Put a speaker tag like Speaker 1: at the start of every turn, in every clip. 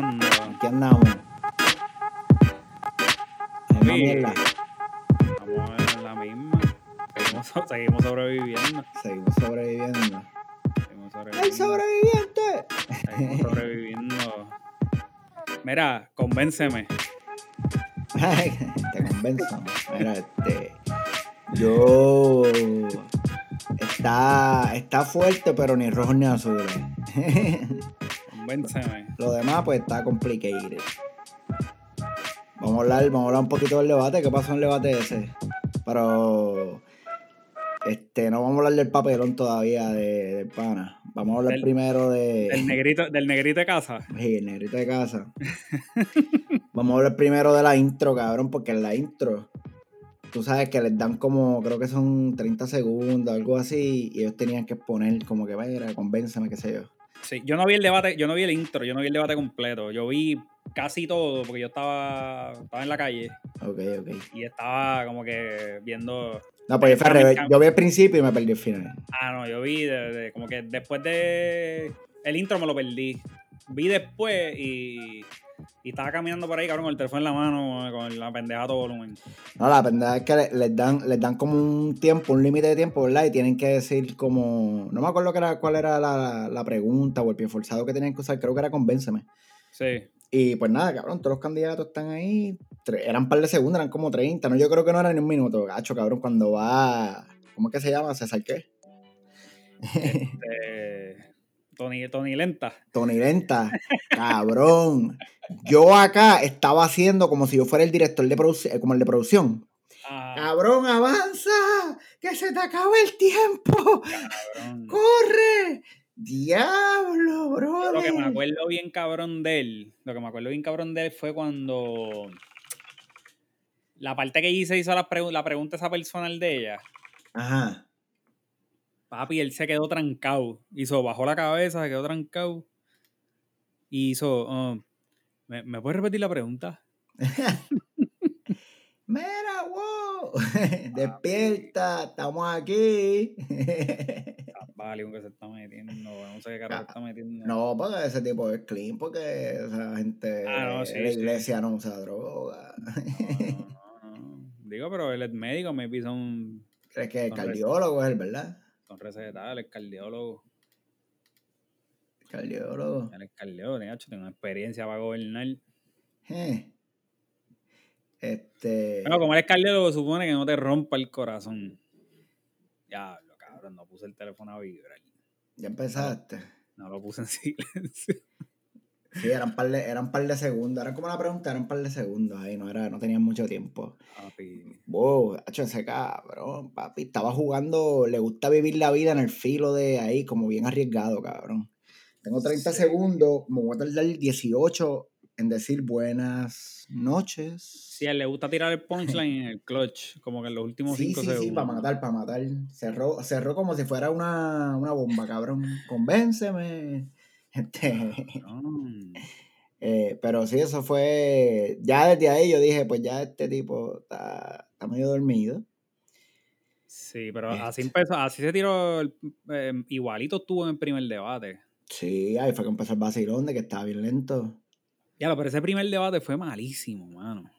Speaker 1: pasando?
Speaker 2: Aquí andamos.
Speaker 1: Oye,
Speaker 2: mierda.
Speaker 1: Estamos en la misma. Seguimos, so- seguimos sobreviviendo.
Speaker 2: Seguimos sobreviviendo.
Speaker 1: Seguimos
Speaker 2: ¡El
Speaker 1: sobreviviendo.
Speaker 2: sobreviviente!
Speaker 1: Seguimos sobreviviendo. Mira, convénceme.
Speaker 2: Te convenzo. Mira, este. Yo. Está, está fuerte, pero ni rojo ni azul.
Speaker 1: Convénceme.
Speaker 2: Demás, pues está complicated. Vamos a hablar, vamos a hablar un poquito del debate. ¿Qué pasó en el debate ese? Pero. Este, no vamos a hablar del papelón todavía de, pana. Vamos a hablar
Speaker 1: Del-
Speaker 2: primero de.
Speaker 1: Del negrito, del negrito de casa.
Speaker 2: Sí, el negrito de casa. Vamos a hablar primero de la intro, cabrón, porque en la intro, tú sabes que les dan como, creo que son 30 segundos, algo así, y ellos tenían que exponer como que, vaya, convénceme, qué sé yo.
Speaker 1: Sí, yo no vi el debate, yo no vi el intro, yo no vi el debate completo. Yo vi casi todo porque yo estaba, estaba en la calle
Speaker 2: Ok, ok.
Speaker 1: y estaba como que viendo
Speaker 2: No, pues yo fui al revés. Yo vi el principio y me perdí el final.
Speaker 1: Ah, no, yo vi de, de- como que después de el intro me lo perdí. Vi después y, y estaba caminando por ahí, cabrón, con el teléfono en la mano, con la pendeja a todo volumen.
Speaker 2: No, la pendeja es que le- les dan, les dan como un tiempo, un límite de tiempo, ¿verdad? Y tienen que decir como, no me acuerdo que era, cuál era la, la pregunta o el pie forzado que tenían que usar, creo que era convénceme.
Speaker 1: Sí.
Speaker 2: Y pues nada, cabrón, todos los candidatos están ahí. Eran un par de segundos, eran como 30. No, yo creo que no era ni un minuto, gacho, cabrón, cuando va. ¿Cómo es que se llama? ¿César qué?
Speaker 1: Eh, Tony, Tony Lenta.
Speaker 2: Tony Lenta, cabrón. Yo acá estaba haciendo como si yo fuera el director de producción, como el de producción.
Speaker 1: Ah,
Speaker 2: Cabrón, avanza, que se te acaba el tiempo.
Speaker 1: cabrón.
Speaker 2: ¡Corre! Diablo, bro.
Speaker 1: Lo que me acuerdo bien cabrón de él, lo que me acuerdo bien cabrón de él fue cuando la parte que hice hizo la, pregu- la pregunta esa personal de ella.
Speaker 2: Ajá.
Speaker 1: Papi, él se quedó trancado. Hizo, bajó la cabeza, se quedó trancado. Y hizo, ah, ¿me, ¿me puedes repetir la pregunta?
Speaker 2: Mira, wow. Despierta, estamos aquí.
Speaker 1: Ah, Vale, que se está metiendo. No sé qué carajo se está metiendo.
Speaker 2: no, porque ese tipo es clean, porque esa gente
Speaker 1: Ah, no, sí,
Speaker 2: la
Speaker 1: sí.
Speaker 2: iglesia no usa droga.
Speaker 1: No, no, no. Digo, pero él es médico, maybe son,
Speaker 2: ¿Crees que el
Speaker 1: Con
Speaker 2: cardiólogo es él, verdad?
Speaker 1: Recetales, cardiólogo.
Speaker 2: Cardiólogo.
Speaker 1: Él es cardiólogo, tiene una experiencia para gobernar.
Speaker 2: Eh. Este.
Speaker 1: Bueno, como él es cardiólogo, supone que no te rompa el corazón. Diablo, cabrón, no puse el teléfono a vibrar.
Speaker 2: Ya empezaste.
Speaker 1: No lo puse en silencio.
Speaker 2: Sí, eran par de, eran par de segundos. Eran como una pregunta, eran par de segundos ahí, no, era, no tenían mucho tiempo.
Speaker 1: Papi.
Speaker 2: Wow, hacho, ese cabrón, papi. Estaba jugando, le gusta vivir la vida en el filo de ahí, como bien arriesgado, cabrón. Tengo 30
Speaker 1: Sí.
Speaker 2: segundos, me voy a tardar 18 en decir buenas noches.
Speaker 1: Sí, a él le gusta tirar el punchline en el clutch, como que en los últimos
Speaker 2: Sí,
Speaker 1: cinco
Speaker 2: sí,
Speaker 1: segundos.
Speaker 2: sí, para matar, para matar. Cerró, cerró como si fuera una, una bomba, cabrón. Convénceme. Este, eh, pero sí, eso fue. Ya desde ahí yo dije, pues ya este tipo está, está medio dormido.
Speaker 1: Sí, pero
Speaker 2: Este.
Speaker 1: así empezó, así se tiró, el- eh, igualito estuvo en el primer debate.
Speaker 2: Sí, ahí fue que empezó el vacilón de que estaba bien lento.
Speaker 1: Ya, pero ese primer debate fue malísimo, mano.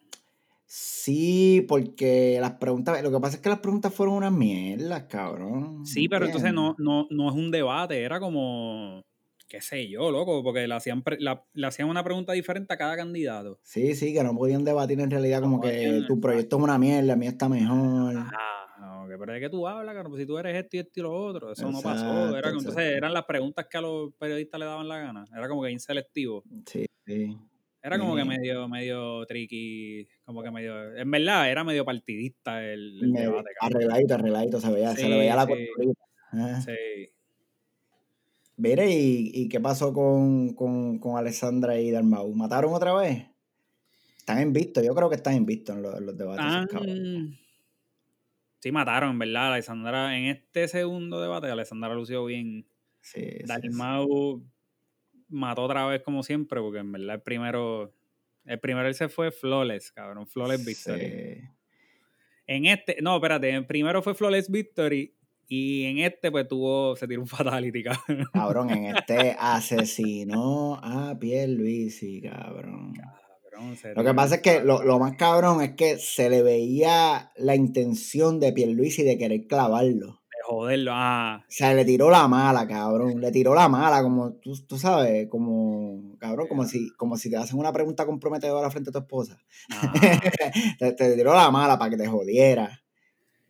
Speaker 2: Sí, porque las preguntas, lo que pasa es que las preguntas fueron unas mierdas, cabrón.
Speaker 1: Sí, pero entonces no, no, no es un debate, era como, qué sé yo, loco, porque le hacían, pre- la- le hacían una pregunta diferente a cada candidato.
Speaker 2: Sí, sí, que no podían debatir en realidad como que
Speaker 1: podían,
Speaker 2: tu proyecto es una mierda, el mío está mejor.
Speaker 1: Ah, ok, pero de qué tú hablas, cabrón, pues si tú eres esto y esto y lo otro, eso no pasó. Era, entonces eran las preguntas que a los periodistas le daban la gana, era como que inselectivo.
Speaker 2: Sí, sí.
Speaker 1: Era como que medio, medio tricky, como que medio, en verdad era medio partidista el, debate,
Speaker 2: arregladito, arregladito, se veía, se le veía la
Speaker 1: sí. Sí.
Speaker 2: Mire, ¿y, y qué pasó con, con, con Alessandra y Dalmau? ¿Mataron otra vez? Están invictos, yo creo que están invictos en los, en los debates. cabrones.
Speaker 1: Sí, mataron, en verdad. Alessandra, en este segundo debate, Alessandra lució bien.
Speaker 2: Sí, sí, sí.
Speaker 1: Dalmau mató otra vez como siempre, porque en verdad el primero, el primero él se fue flawless, cabrón, flawless victory.
Speaker 2: Sí.
Speaker 1: En este, no, espérate, el primero fue flawless victory Y en este, pues tuvo, se tiró un fatality, cabrón.
Speaker 2: Cabrón, en este asesinó a Pierluisi, cabrón.
Speaker 1: cabrón se
Speaker 2: Lo que pasa es que lo, lo más cabrón es que se le veía la intención de Pierluisi de querer clavarlo.
Speaker 1: De joderlo. Ah,
Speaker 2: O sea, le tiró la mala, cabrón. Le tiró la mala, como tú, tú sabes, como, cabrón, como si, como si te hacen una pregunta comprometedora frente a tu esposa.
Speaker 1: ah.
Speaker 2: te, te tiró la mala para que te jodiera.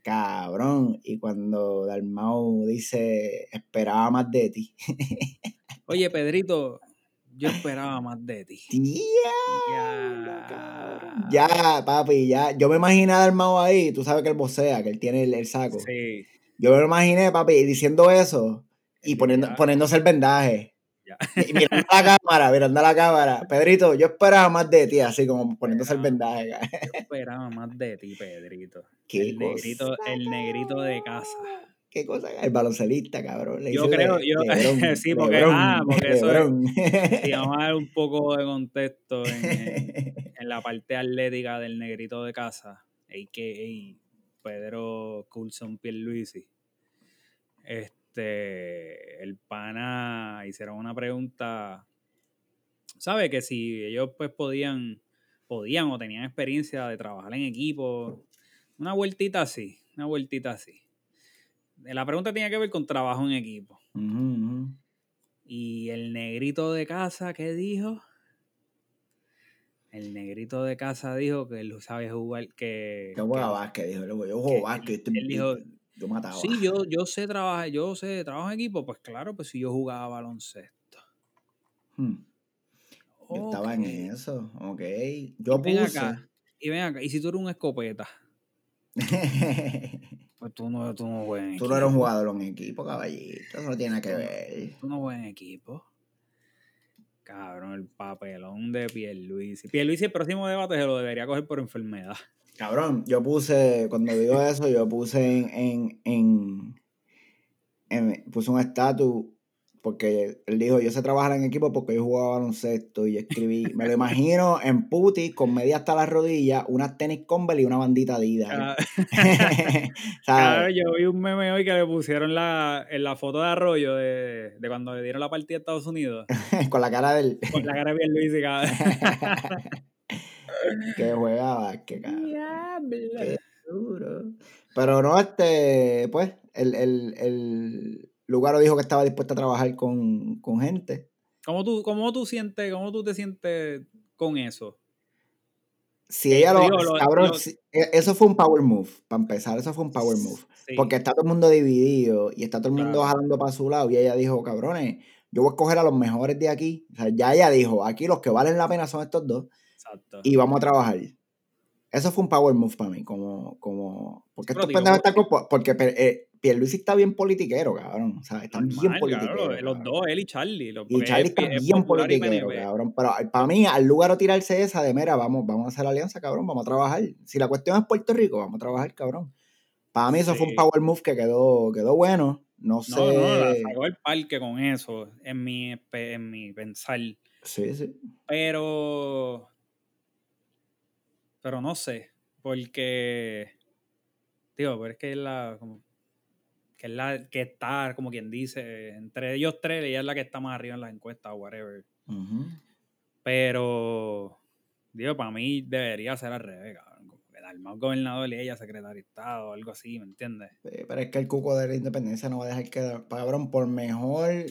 Speaker 2: Cabrón. Y cuando Dalmau dice, esperaba más de ti.
Speaker 1: Oye, Pedrito, yo esperaba más de ti.
Speaker 2: Cabrón.
Speaker 1: Ya.
Speaker 2: Ya, papi, ya. Yo me imaginé a Dalmau ahí, tú sabes que él vocea, que él tiene el, el saco.
Speaker 1: Sí.
Speaker 2: Yo me lo imaginé, papi, diciendo eso y
Speaker 1: Sí,
Speaker 2: poniendo, poniéndose el vendaje. Y mirando a la cámara, mirando a la cámara. Pedrito, yo esperaba más de ti, así como poniéndose el vendaje.
Speaker 1: Yo esperaba más de ti, Pedrito.
Speaker 2: Qué
Speaker 1: El negrito, el negrito de casa.
Speaker 2: Qué cosa, el baloncelista, cabrón. Le
Speaker 1: Yo creo,
Speaker 2: Le-
Speaker 1: yo,
Speaker 2: Lebrón,
Speaker 1: sí, porque, ah, porque eso es, si vamos a dar un poco de contexto en, en- en la parte atlética del negrito de casa, a.k.a. Pedro Coulson Pierluisi, este, el pana hicieron una pregunta, ¿sabe? Que si ellos pues podían, podían o tenían experiencia de trabajar en equipo, una vueltita así, una vueltita así. La pregunta tenía que ver con trabajo en equipo. Y el negrito de casa, ¿qué dijo? El negrito de casa dijo que él sabe jugar, que...
Speaker 2: Yo juego
Speaker 1: que-
Speaker 2: básquet, dijo. Yo juego básquet. estoy-
Speaker 1: él dijo,
Speaker 2: yo mataba.
Speaker 1: sí, yo, yo sé trabajar, yo sé trabajo en equipo. Pues claro, pues si yo jugaba baloncesto.
Speaker 2: Hmm, Yo estaba en eso. Ok. Yo
Speaker 1: Y ven
Speaker 2: puse.
Speaker 1: acá, y ven acá, y si tú eres un escopeta, pues tú no, tú no juegas en
Speaker 2: Tú no eres un
Speaker 1: equipo.
Speaker 2: jugador en equipo, caballito. Eso no tiene que ver.
Speaker 1: Tú no juegas en equipo. Cabrón, el papelón de Pierluisi. Pierluisi el próximo debate se lo debería coger por enfermedad.
Speaker 2: Cabrón, yo puse, cuando digo eso, yo puse en, en, en, en- puse un estatus porque él dijo, yo sé trabajar en equipo porque yo jugaba baloncesto y escribí, me lo imagino en puti con media hasta las rodillas, unas tenis Converse y una bandita Adidas.
Speaker 1: Ca-
Speaker 2: ¿sabes?
Speaker 1: Claro, yo vi un meme hoy que le pusieron la, en la foto de Arroyo de, de cuando le dieron la partida a Estados Unidos.
Speaker 2: con la cara del
Speaker 1: Con la cara de Pierluisi, cabrón.
Speaker 2: que juega que cabrón.
Speaker 1: Diablo.
Speaker 2: Qué duro. Pero no, este, pues, el, el, el Lugaro dijo que estaba dispuesto a trabajar con, con gente.
Speaker 1: ¿Cómo tú, cómo tú sientes, cómo tú te sientes con eso?
Speaker 2: Si ella lo,
Speaker 1: digo, lo-
Speaker 2: cabrón,
Speaker 1: lo-
Speaker 2: si- e- eso fue un power move, para empezar, eso fue un power move.
Speaker 1: Sí.
Speaker 2: Porque está todo el mundo dividido y está todo el mundo
Speaker 1: Claro.
Speaker 2: jalando para su lado y ella dijo, cabrones, yo voy a escoger a los mejores de aquí. O sea, ya ella dijo, aquí los que valen la pena son estos dos
Speaker 1: Exacto.
Speaker 2: y vamos a trabajar. Eso fue un power move para mí, como, como, porque estos pendejos están porque eh, Pierluisi está bien politiquero, cabrón, o sea, está bien
Speaker 1: Normal,
Speaker 2: politiquero.
Speaker 1: claro, los
Speaker 2: cabrón.
Speaker 1: dos, él y Charlie.
Speaker 2: Y
Speaker 1: porque
Speaker 2: Charlie
Speaker 1: es-
Speaker 2: está
Speaker 1: es
Speaker 2: bien
Speaker 1: popular y
Speaker 2: politiquero,
Speaker 1: PNP.
Speaker 2: cabrón. Pero para mí, al lugar de tirarse esa de, mira, vamos, vamos a hacer alianza, cabrón, vamos a trabajar. Si la cuestión es Puerto Rico, vamos a trabajar, cabrón. Para mí eso fue un power move que quedó, quedó bueno. No sé.
Speaker 1: No, no, la sacó el parque con eso, en mi, en mi pensar.
Speaker 2: Sí, sí.
Speaker 1: Pero. Pero no sé. Porque. Digo, pero es que es la. Como, que es la que está, como quien dice, entre ellos tres, ella es la que está más arriba en las encuestas o whatever. Pero. Digo, para mí debería ser al revés, cabrón. Como que Dalmau gobernador y ella secretaria de Estado o algo así, ¿me entiendes?
Speaker 2: Sí, pero es que el cuco de la independencia no va a dejar que, cabrón, por mejor,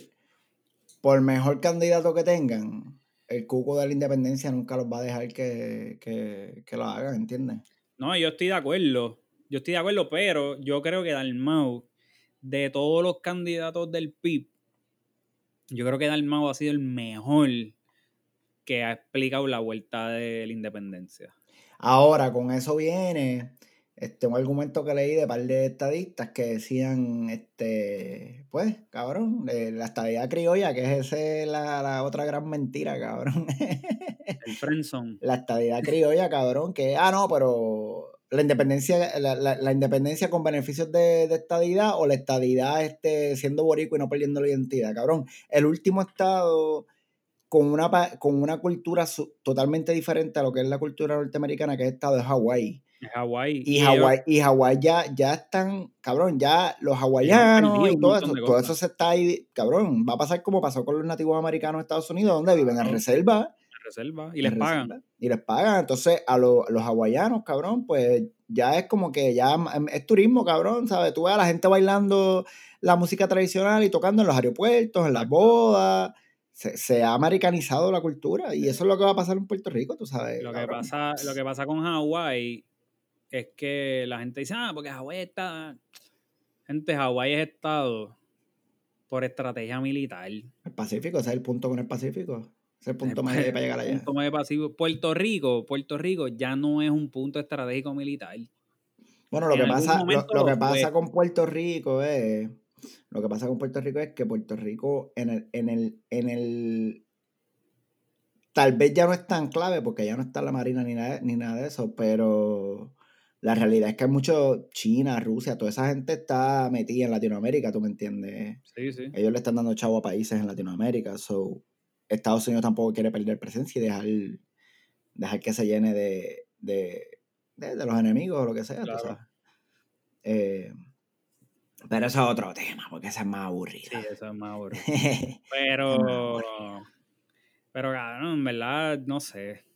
Speaker 2: por mejor candidato que tengan, el cuco de la independencia nunca los va a dejar que, que, que lo hagan, ¿entiendes?
Speaker 1: No, yo estoy de acuerdo. Yo estoy de acuerdo, pero yo creo que Dalmau, de todos los candidatos del PIB, yo creo que Dalmau ha sido el mejor que ha explicado la vuelta de la independencia.
Speaker 2: Ahora, con eso viene este, un argumento que leí de par de estadistas que decían, este, pues, cabrón, de la estadidad criolla, que es esa la, la otra gran mentira, cabrón.
Speaker 1: El Friendzone.
Speaker 2: la estadidad criolla, cabrón, que, ah, no, pero la independencia, la, la- la independencia con beneficios de, de estadidad o la estadidad este, siendo boricua y no perdiendo la identidad, cabrón. El último estado con una, con una cultura su- totalmente diferente a lo que es la cultura norteamericana, que es el estado de Hawái.
Speaker 1: Hawái.
Speaker 2: Y, Hawái, y Hawái ya, ya están, cabrón, ya los hawaianos y todo eso, todo eso se está ahí, cabrón, va a pasar como pasó con los nativos americanos de Estados Unidos, donde viven en reserva.
Speaker 1: reserva, y les pagan.
Speaker 2: y les pagan, entonces a los, los hawaianos, cabrón, pues ya es como que ya es turismo, cabrón, ¿sabes? Tú ves a la gente bailando la música tradicional y tocando en los aeropuertos, en las bodas se, ha americanizado la cultura y eso es lo que va a pasar en Puerto Rico, tú sabes.
Speaker 1: Lo, que pasa, lo que pasa con Hawái es que la gente dice, ah, porque Hawái está... Gente, Hawái es estado por estrategia militar. El
Speaker 2: Pacífico, ese es el punto con el Pacífico. Ese es el punto más para llegar allá.
Speaker 1: Puerto Rico, Puerto Rico ya no es un punto estratégico militar.
Speaker 2: Bueno, lo que pasa, lo, que pasa con Puerto Rico es lo que pasa con Puerto Rico es que Puerto Rico en el, en el, en el tal vez ya no es tan clave porque ya no está la Marina ni nada, ni nada de eso, pero la realidad es que hay mucho China, Rusia, toda esa gente está metida en Latinoamérica, ¿tú me entiendes?
Speaker 1: Sí, sí.
Speaker 2: Ellos le están dando chavo a países en Latinoamérica, so Estados Unidos tampoco quiere perder presencia y dejar, dejar que se llene de, de, de, los enemigos o lo que sea, tú sabes. Eh, pero eso es otro tema, porque eso es más aburrido.
Speaker 1: Sí, eso es más aburrido. pero, pero, cabrón, en verdad, no sé.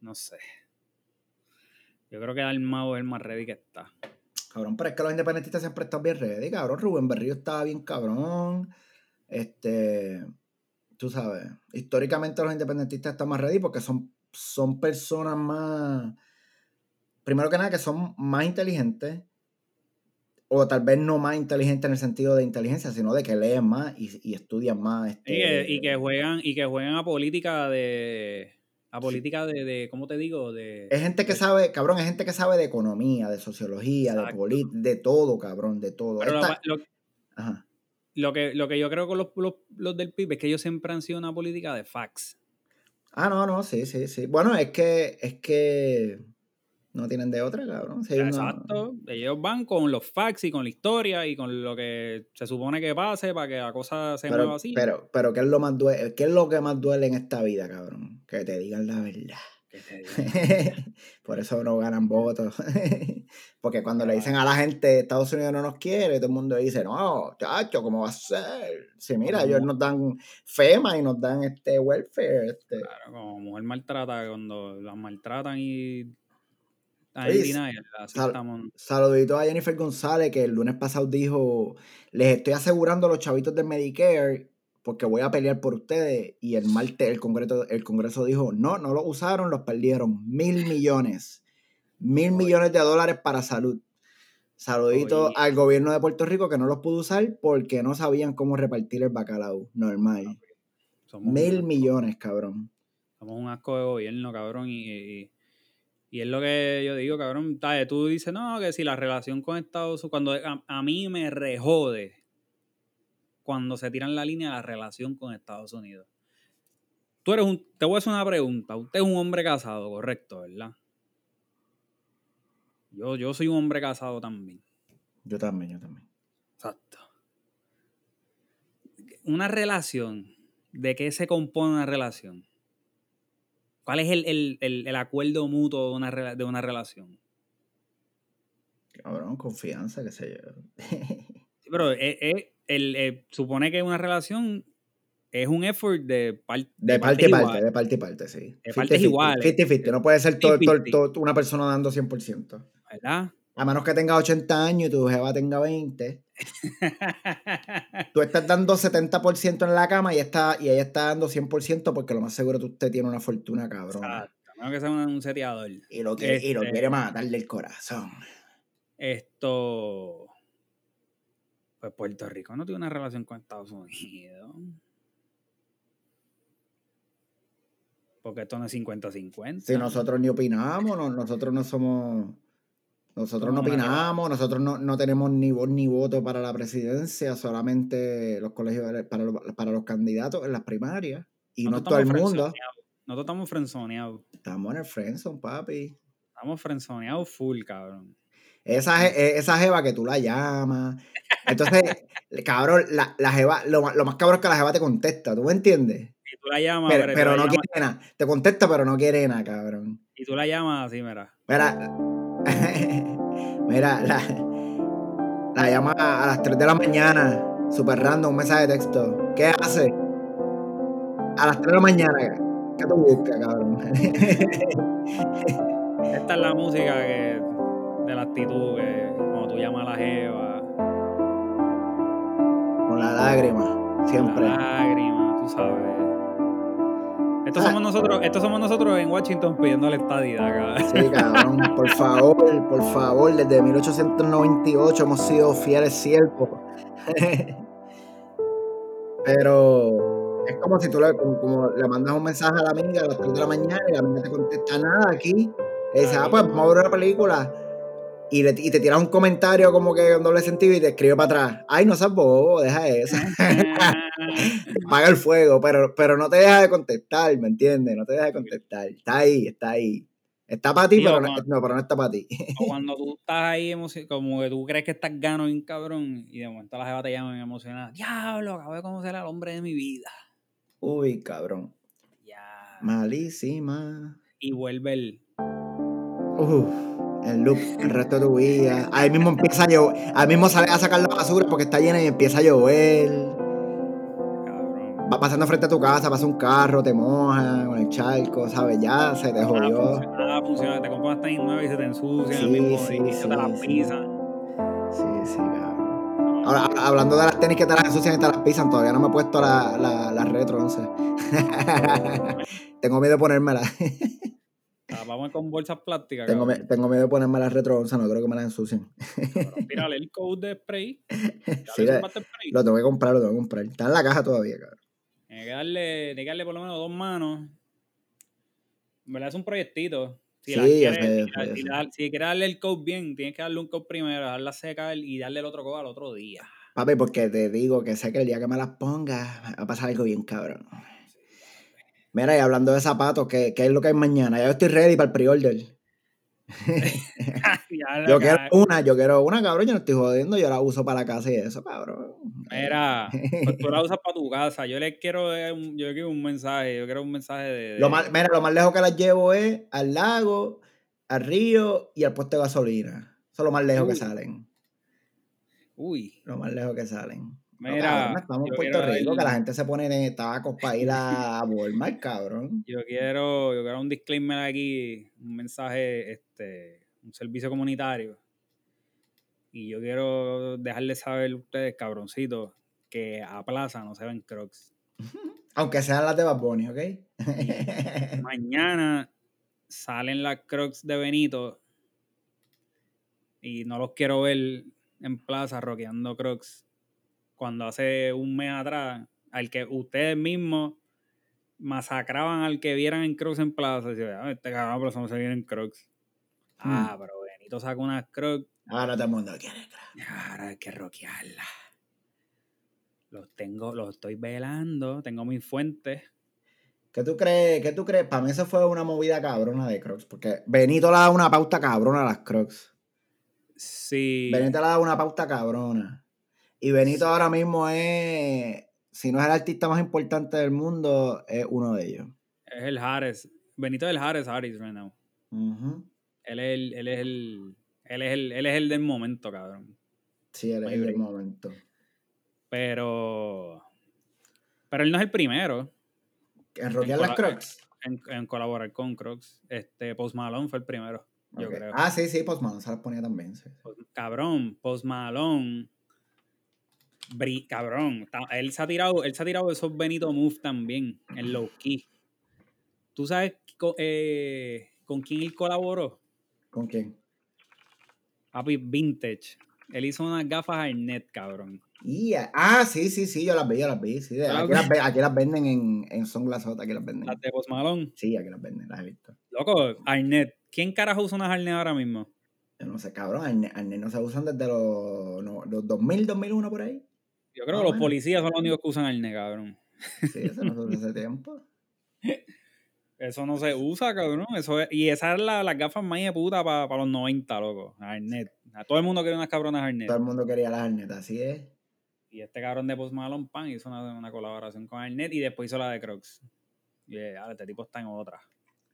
Speaker 1: No sé. Yo creo que Dalmau es el más ready que está.
Speaker 2: Cabrón, pero es que los independentistas siempre están bien ready, cabrón. Rubén Berrío estaba bien cabrón. Este, tú sabes, históricamente los independentistas están más ready porque son, son personas más, primero que nada, que son más inteligentes o tal vez no más inteligente en el sentido de inteligencia, sino de que leen más y, estudian más.
Speaker 1: Este... Y, que, juegan, y que juegan a política de. A política de, ¿cómo te digo? De,
Speaker 2: es gente que sabe, cabrón, es gente que sabe de economía, de sociología, de política, de todo, cabrón, de todo.
Speaker 1: lo, que, lo que yo creo con los, los, del PIB es que ellos siempre han sido una política de fax.
Speaker 2: Ah, no, no, sí, sí, sí. Bueno, es que, es que no tienen de otra, cabrón.
Speaker 1: Exacto. Ellos van con los facts y con la historia y con lo que se supone que pase para que la cosa se mueva así.
Speaker 2: Pero, pero ¿qué es lo más duele? ¿Qué es lo que más duele en esta vida, cabrón? Que te digan la verdad. Por eso no ganan votos. Porque cuando le dicen a la gente Estados Unidos no nos quiere, todo el mundo dice, no, chacho, ¿cómo va a ser? Si mira, ellos nos dan FEMA y nos dan este welfare. Este.
Speaker 1: Claro, como mujer maltrata, cuando las maltratan y
Speaker 2: saludito a Jennifer González que el lunes pasado dijo, les estoy asegurando a los chavitos de Medicare porque voy a pelear por ustedes. Y el martes el Congreso, el Congreso dijo, no, no lo usaron, los perdieron. Mil millones. Mil millones de dólares para salud. Saludito al gobierno de Puerto Rico que no los pudo usar porque no sabían cómo repartir el bacalao. Normal. Mil millones, cabrón.
Speaker 1: Somos un asco de gobierno, cabrón. y y es lo que yo digo, cabrón. Tú dices, no, que si la relación con Estados Unidos, cuando a, mí me rejode cuando se tiran la línea la relación con Estados Unidos. Tú eres un, te voy a hacer una pregunta. Usted es un hombre casado, correcto, ¿verdad? Yo, yo soy un hombre casado también.
Speaker 2: Yo también, yo también.
Speaker 1: Exacto. Una relación, ¿de qué se compone una relación? ¿Cuál es el, acuerdo mutuo de una, de una relación?
Speaker 2: Cabrón, confianza, qué sé yo.
Speaker 1: sí, pero el, supone que una relación es un effort de, parte
Speaker 2: de, parte y parte, de parte y parte, sí.
Speaker 1: De partes iguales.
Speaker 2: no puede ser todo, una persona dando 100%.
Speaker 1: ¿Verdad?
Speaker 2: A menos que tenga 80 años y tu jeva tenga 20. Tú estás dando 70% en la cama y, está, y ella está dando 100% porque lo más seguro que usted tiene una fortuna cabrón.
Speaker 1: Exacto. que sea un seteador.
Speaker 2: Y lo quiere, y lo este quiere matarle el corazón.
Speaker 1: Esto. Pues Puerto Rico no tiene una relación con Estados Unidos. Porque esto no es 50-50.
Speaker 2: Si nosotros ni opinamos, nosotros no somos nosotros no opinamos, nosotros no, tenemos ni voz ni voto para la presidencia, solamente los colegios para, para los candidatos en las primarias. Y no todo el mundo.
Speaker 1: Nosotros estamos frenzoneados.
Speaker 2: Estamos en el frenzone, papi.
Speaker 1: Estamos frenzoneados full, cabrón.
Speaker 2: Esa, e, esa jeva que tú la llamas. Entonces, cabrón, la, la jeva, lo, más cabrón es que la jeva te contesta, ¿tú me entiendes?
Speaker 1: Y tú la llamas,
Speaker 2: pero, no quiere nada. Te contesta, pero no quiere nada, cabrón.
Speaker 1: Y tú la llamas así, mira.
Speaker 2: Mira, Mira, la, la llama a las 3 de la mañana, super random, un mensaje de texto. ¿Qué hace? A las 3 de la mañana, ¿qué tú buscas, cabrón?
Speaker 1: Esta es la música que, de la actitud que cuando tú llamas a la jeva.
Speaker 2: Con la lágrima, siempre.
Speaker 1: La lágrima, tú sabes. Estos somos nosotros, estos somos nosotros en Washington pidiendo la estadidad, cabrón.
Speaker 2: Sí, cabrón, por favor, por favor, desde 1898 hemos sido fieles siervos. Pero es como si tú le, como le mandas un mensaje a la amiga a las 3 de la mañana y la amiga te contesta nada aquí. Y dice, ah, pues vamos a ver una película. Y, le, y te tiras un comentario como que con doble sentido y te escribe para atrás. Ay, no seas bobo, deja eso. Paga el fuego, pero, pero no te deja de contestar, ¿me entiendes? No te deja de contestar. Está ahí, está ahí. Está para ti, pero, no, pero no está para ti.
Speaker 1: O cuando tú estás ahí como que tú crees que estás gano bien cabrón y de momento la jeva te llama bien emocionada. Diablo, acabo de conocer al hombre de mi vida.
Speaker 2: Uy, cabrón.
Speaker 1: Ya.
Speaker 2: Malísima.
Speaker 1: Y vuelve el.
Speaker 2: Uf, el loop el resto de tu vida. Ahí mismo empieza a llover. Ahí mismo sales a sacar la basura porque está llena y empieza a llover.
Speaker 1: Cabrón.
Speaker 2: Va pasando frente a tu casa, pasa un carro, te moja con el charco, ¿sabes? Ya se te
Speaker 1: Nada
Speaker 2: jodió.
Speaker 1: funciona, nada funciona. Te compras hasta nueva y se te ensucian
Speaker 2: Sí,
Speaker 1: el mismo
Speaker 2: sí,
Speaker 1: día,
Speaker 2: sí,
Speaker 1: te la pisan.
Speaker 2: Sí, sí, cabrón. Ahora, hablando de las tenis que te las ensucian y te las pisan, todavía no me he puesto la, la, la retro 11. Tengo miedo de ponérmela.
Speaker 1: Vamos con bolsas plásticas.
Speaker 2: tengo, me- tengo miedo de ponerme la retro 11, no creo que me la ensucien.
Speaker 1: Tírale el code de spray.
Speaker 2: Sí, le-
Speaker 1: de spray.
Speaker 2: lo tengo que comprar, lo tengo que comprar. Está en la caja todavía, cabrón.
Speaker 1: Tiene que darle, tiene que darle por lo menos dos manos. En verdad es un proyectito. Si,
Speaker 2: Sí,
Speaker 1: quieres-
Speaker 2: sé,
Speaker 1: si,
Speaker 2: sé,
Speaker 1: quieres darle el code bien, tienes que darle un code primero, dejarla secar y darle el otro code al otro día.
Speaker 2: Papi, porque te digo que sé que el día que me las ponga va a pasar algo bien cabrón. Mira, y hablando de zapatos, ¿qué, qué es lo que hay mañana? Ya yo estoy ready para el pre-order. Yo quiero una, yo quiero una, cabrón. Yo no estoy jodiendo, yo la uso para la casa y eso, cabrón.
Speaker 1: Mira, pues tú la usas para tu casa. Yo le quiero, un- yo quiero un mensaje, yo quiero un mensaje de...
Speaker 2: Lo
Speaker 1: de-
Speaker 2: más, mira, lo más lejos que las llevo es al lago, al río y al puesto de gasolina. Eso es lo más lejos que salen.
Speaker 1: Uy,
Speaker 2: Lo más lejos que salen.
Speaker 1: Mira,
Speaker 2: cabrón, estamos en Puerto Rico, que la gente se pone de tacos para ir a Walmart, cabrón.
Speaker 1: Yo quiero, yo quiero un disclaimer aquí, un mensaje, este, un servicio comunitario. Y yo quiero dejarles saber a ustedes, cabroncitos, que a plaza no se ven crocs.
Speaker 2: Aunque sean las de Bad Bunny, ¿ok?
Speaker 1: Mañana salen las crocs de Benito y no los quiero ver en plaza roqueando crocs. Cuando hace un mes atrás, al que ustedes mismos masacraban al que vieran en crocs en plaza. Decían, "Ah, este cabrón, pero eso no se viene en crocs. Ah, pero Benito saca unas crocs
Speaker 2: Ahora todo el mundo quiere.
Speaker 1: Ahora hay que roquearla. Los tengo, los estoy velando, tengo mis fuentes.
Speaker 2: ¿Qué tú crees? ¿Qué tú crees? Para mí eso fue una movida cabrona de Crocs. Porque Benito le da una pauta cabrona a las Crocs.
Speaker 1: Sí.
Speaker 2: Benito le da una pauta cabrona. Y Benito ahora mismo es, si no es el artista más importante del mundo, es uno de ellos.
Speaker 1: Es el Harris. Benito es el Harris Harris right now. Él es el, él es el, él es el, él es el del momento, cabrón.
Speaker 2: Sí, él es
Speaker 1: Muy
Speaker 2: el del momento.
Speaker 1: Pero, pero él no es el primero
Speaker 2: ¿En rockear las Crocs?
Speaker 1: en, en colaborar con Crocs. Este, Post Malone fue el primero, yo creo.
Speaker 2: Ah, sí, sí, pues Malone se las ponía también. sí.
Speaker 1: Post- Cabrón, Post Malone. Bri- cabrón, él se ha tirado, él se ha tirado esos Benito Move también, en low key. ¿Tú sabes co- eh, con quién él colaboró?
Speaker 2: ¿Con quién?
Speaker 1: Papi Vintage. Él hizo unas gafas Arnett, cabrón.
Speaker 2: Y, ah, sí, sí, sí, yo las vi, yo las vi. Sí, de-
Speaker 1: Claro.
Speaker 2: aquí, las, ve- aquí las venden en, en Sunglassot, aquí las venden.
Speaker 1: Las de Post Malone.
Speaker 2: Sí, aquí las venden, las he visto.
Speaker 1: Loco, Arnett. ¿Quién carajo usa unas Arnett ahora mismo?
Speaker 2: Yo no sé, cabrón, arnés no se usan desde los, no, los 2000, 2001 por ahí.
Speaker 1: Yo creo
Speaker 2: Ah,
Speaker 1: que los
Speaker 2: bueno.
Speaker 1: policías son los únicos que usan Arnett, cabrón.
Speaker 2: Sí, eso no se usa hace tiempo.
Speaker 1: Eso no se usa, cabrón. Eso es- y esas eran la- las gafas más de puta para los 90, loco. Arnett. A todo el mundo quiere unas cabronas Arnett.
Speaker 2: Todo el mundo quería las arnetas, así es.
Speaker 1: Y este cabrón de Post Malone Pan hizo una, una colaboración con Arnett y después hizo la de Crocs. Y dije, ah, este tipo está en otra.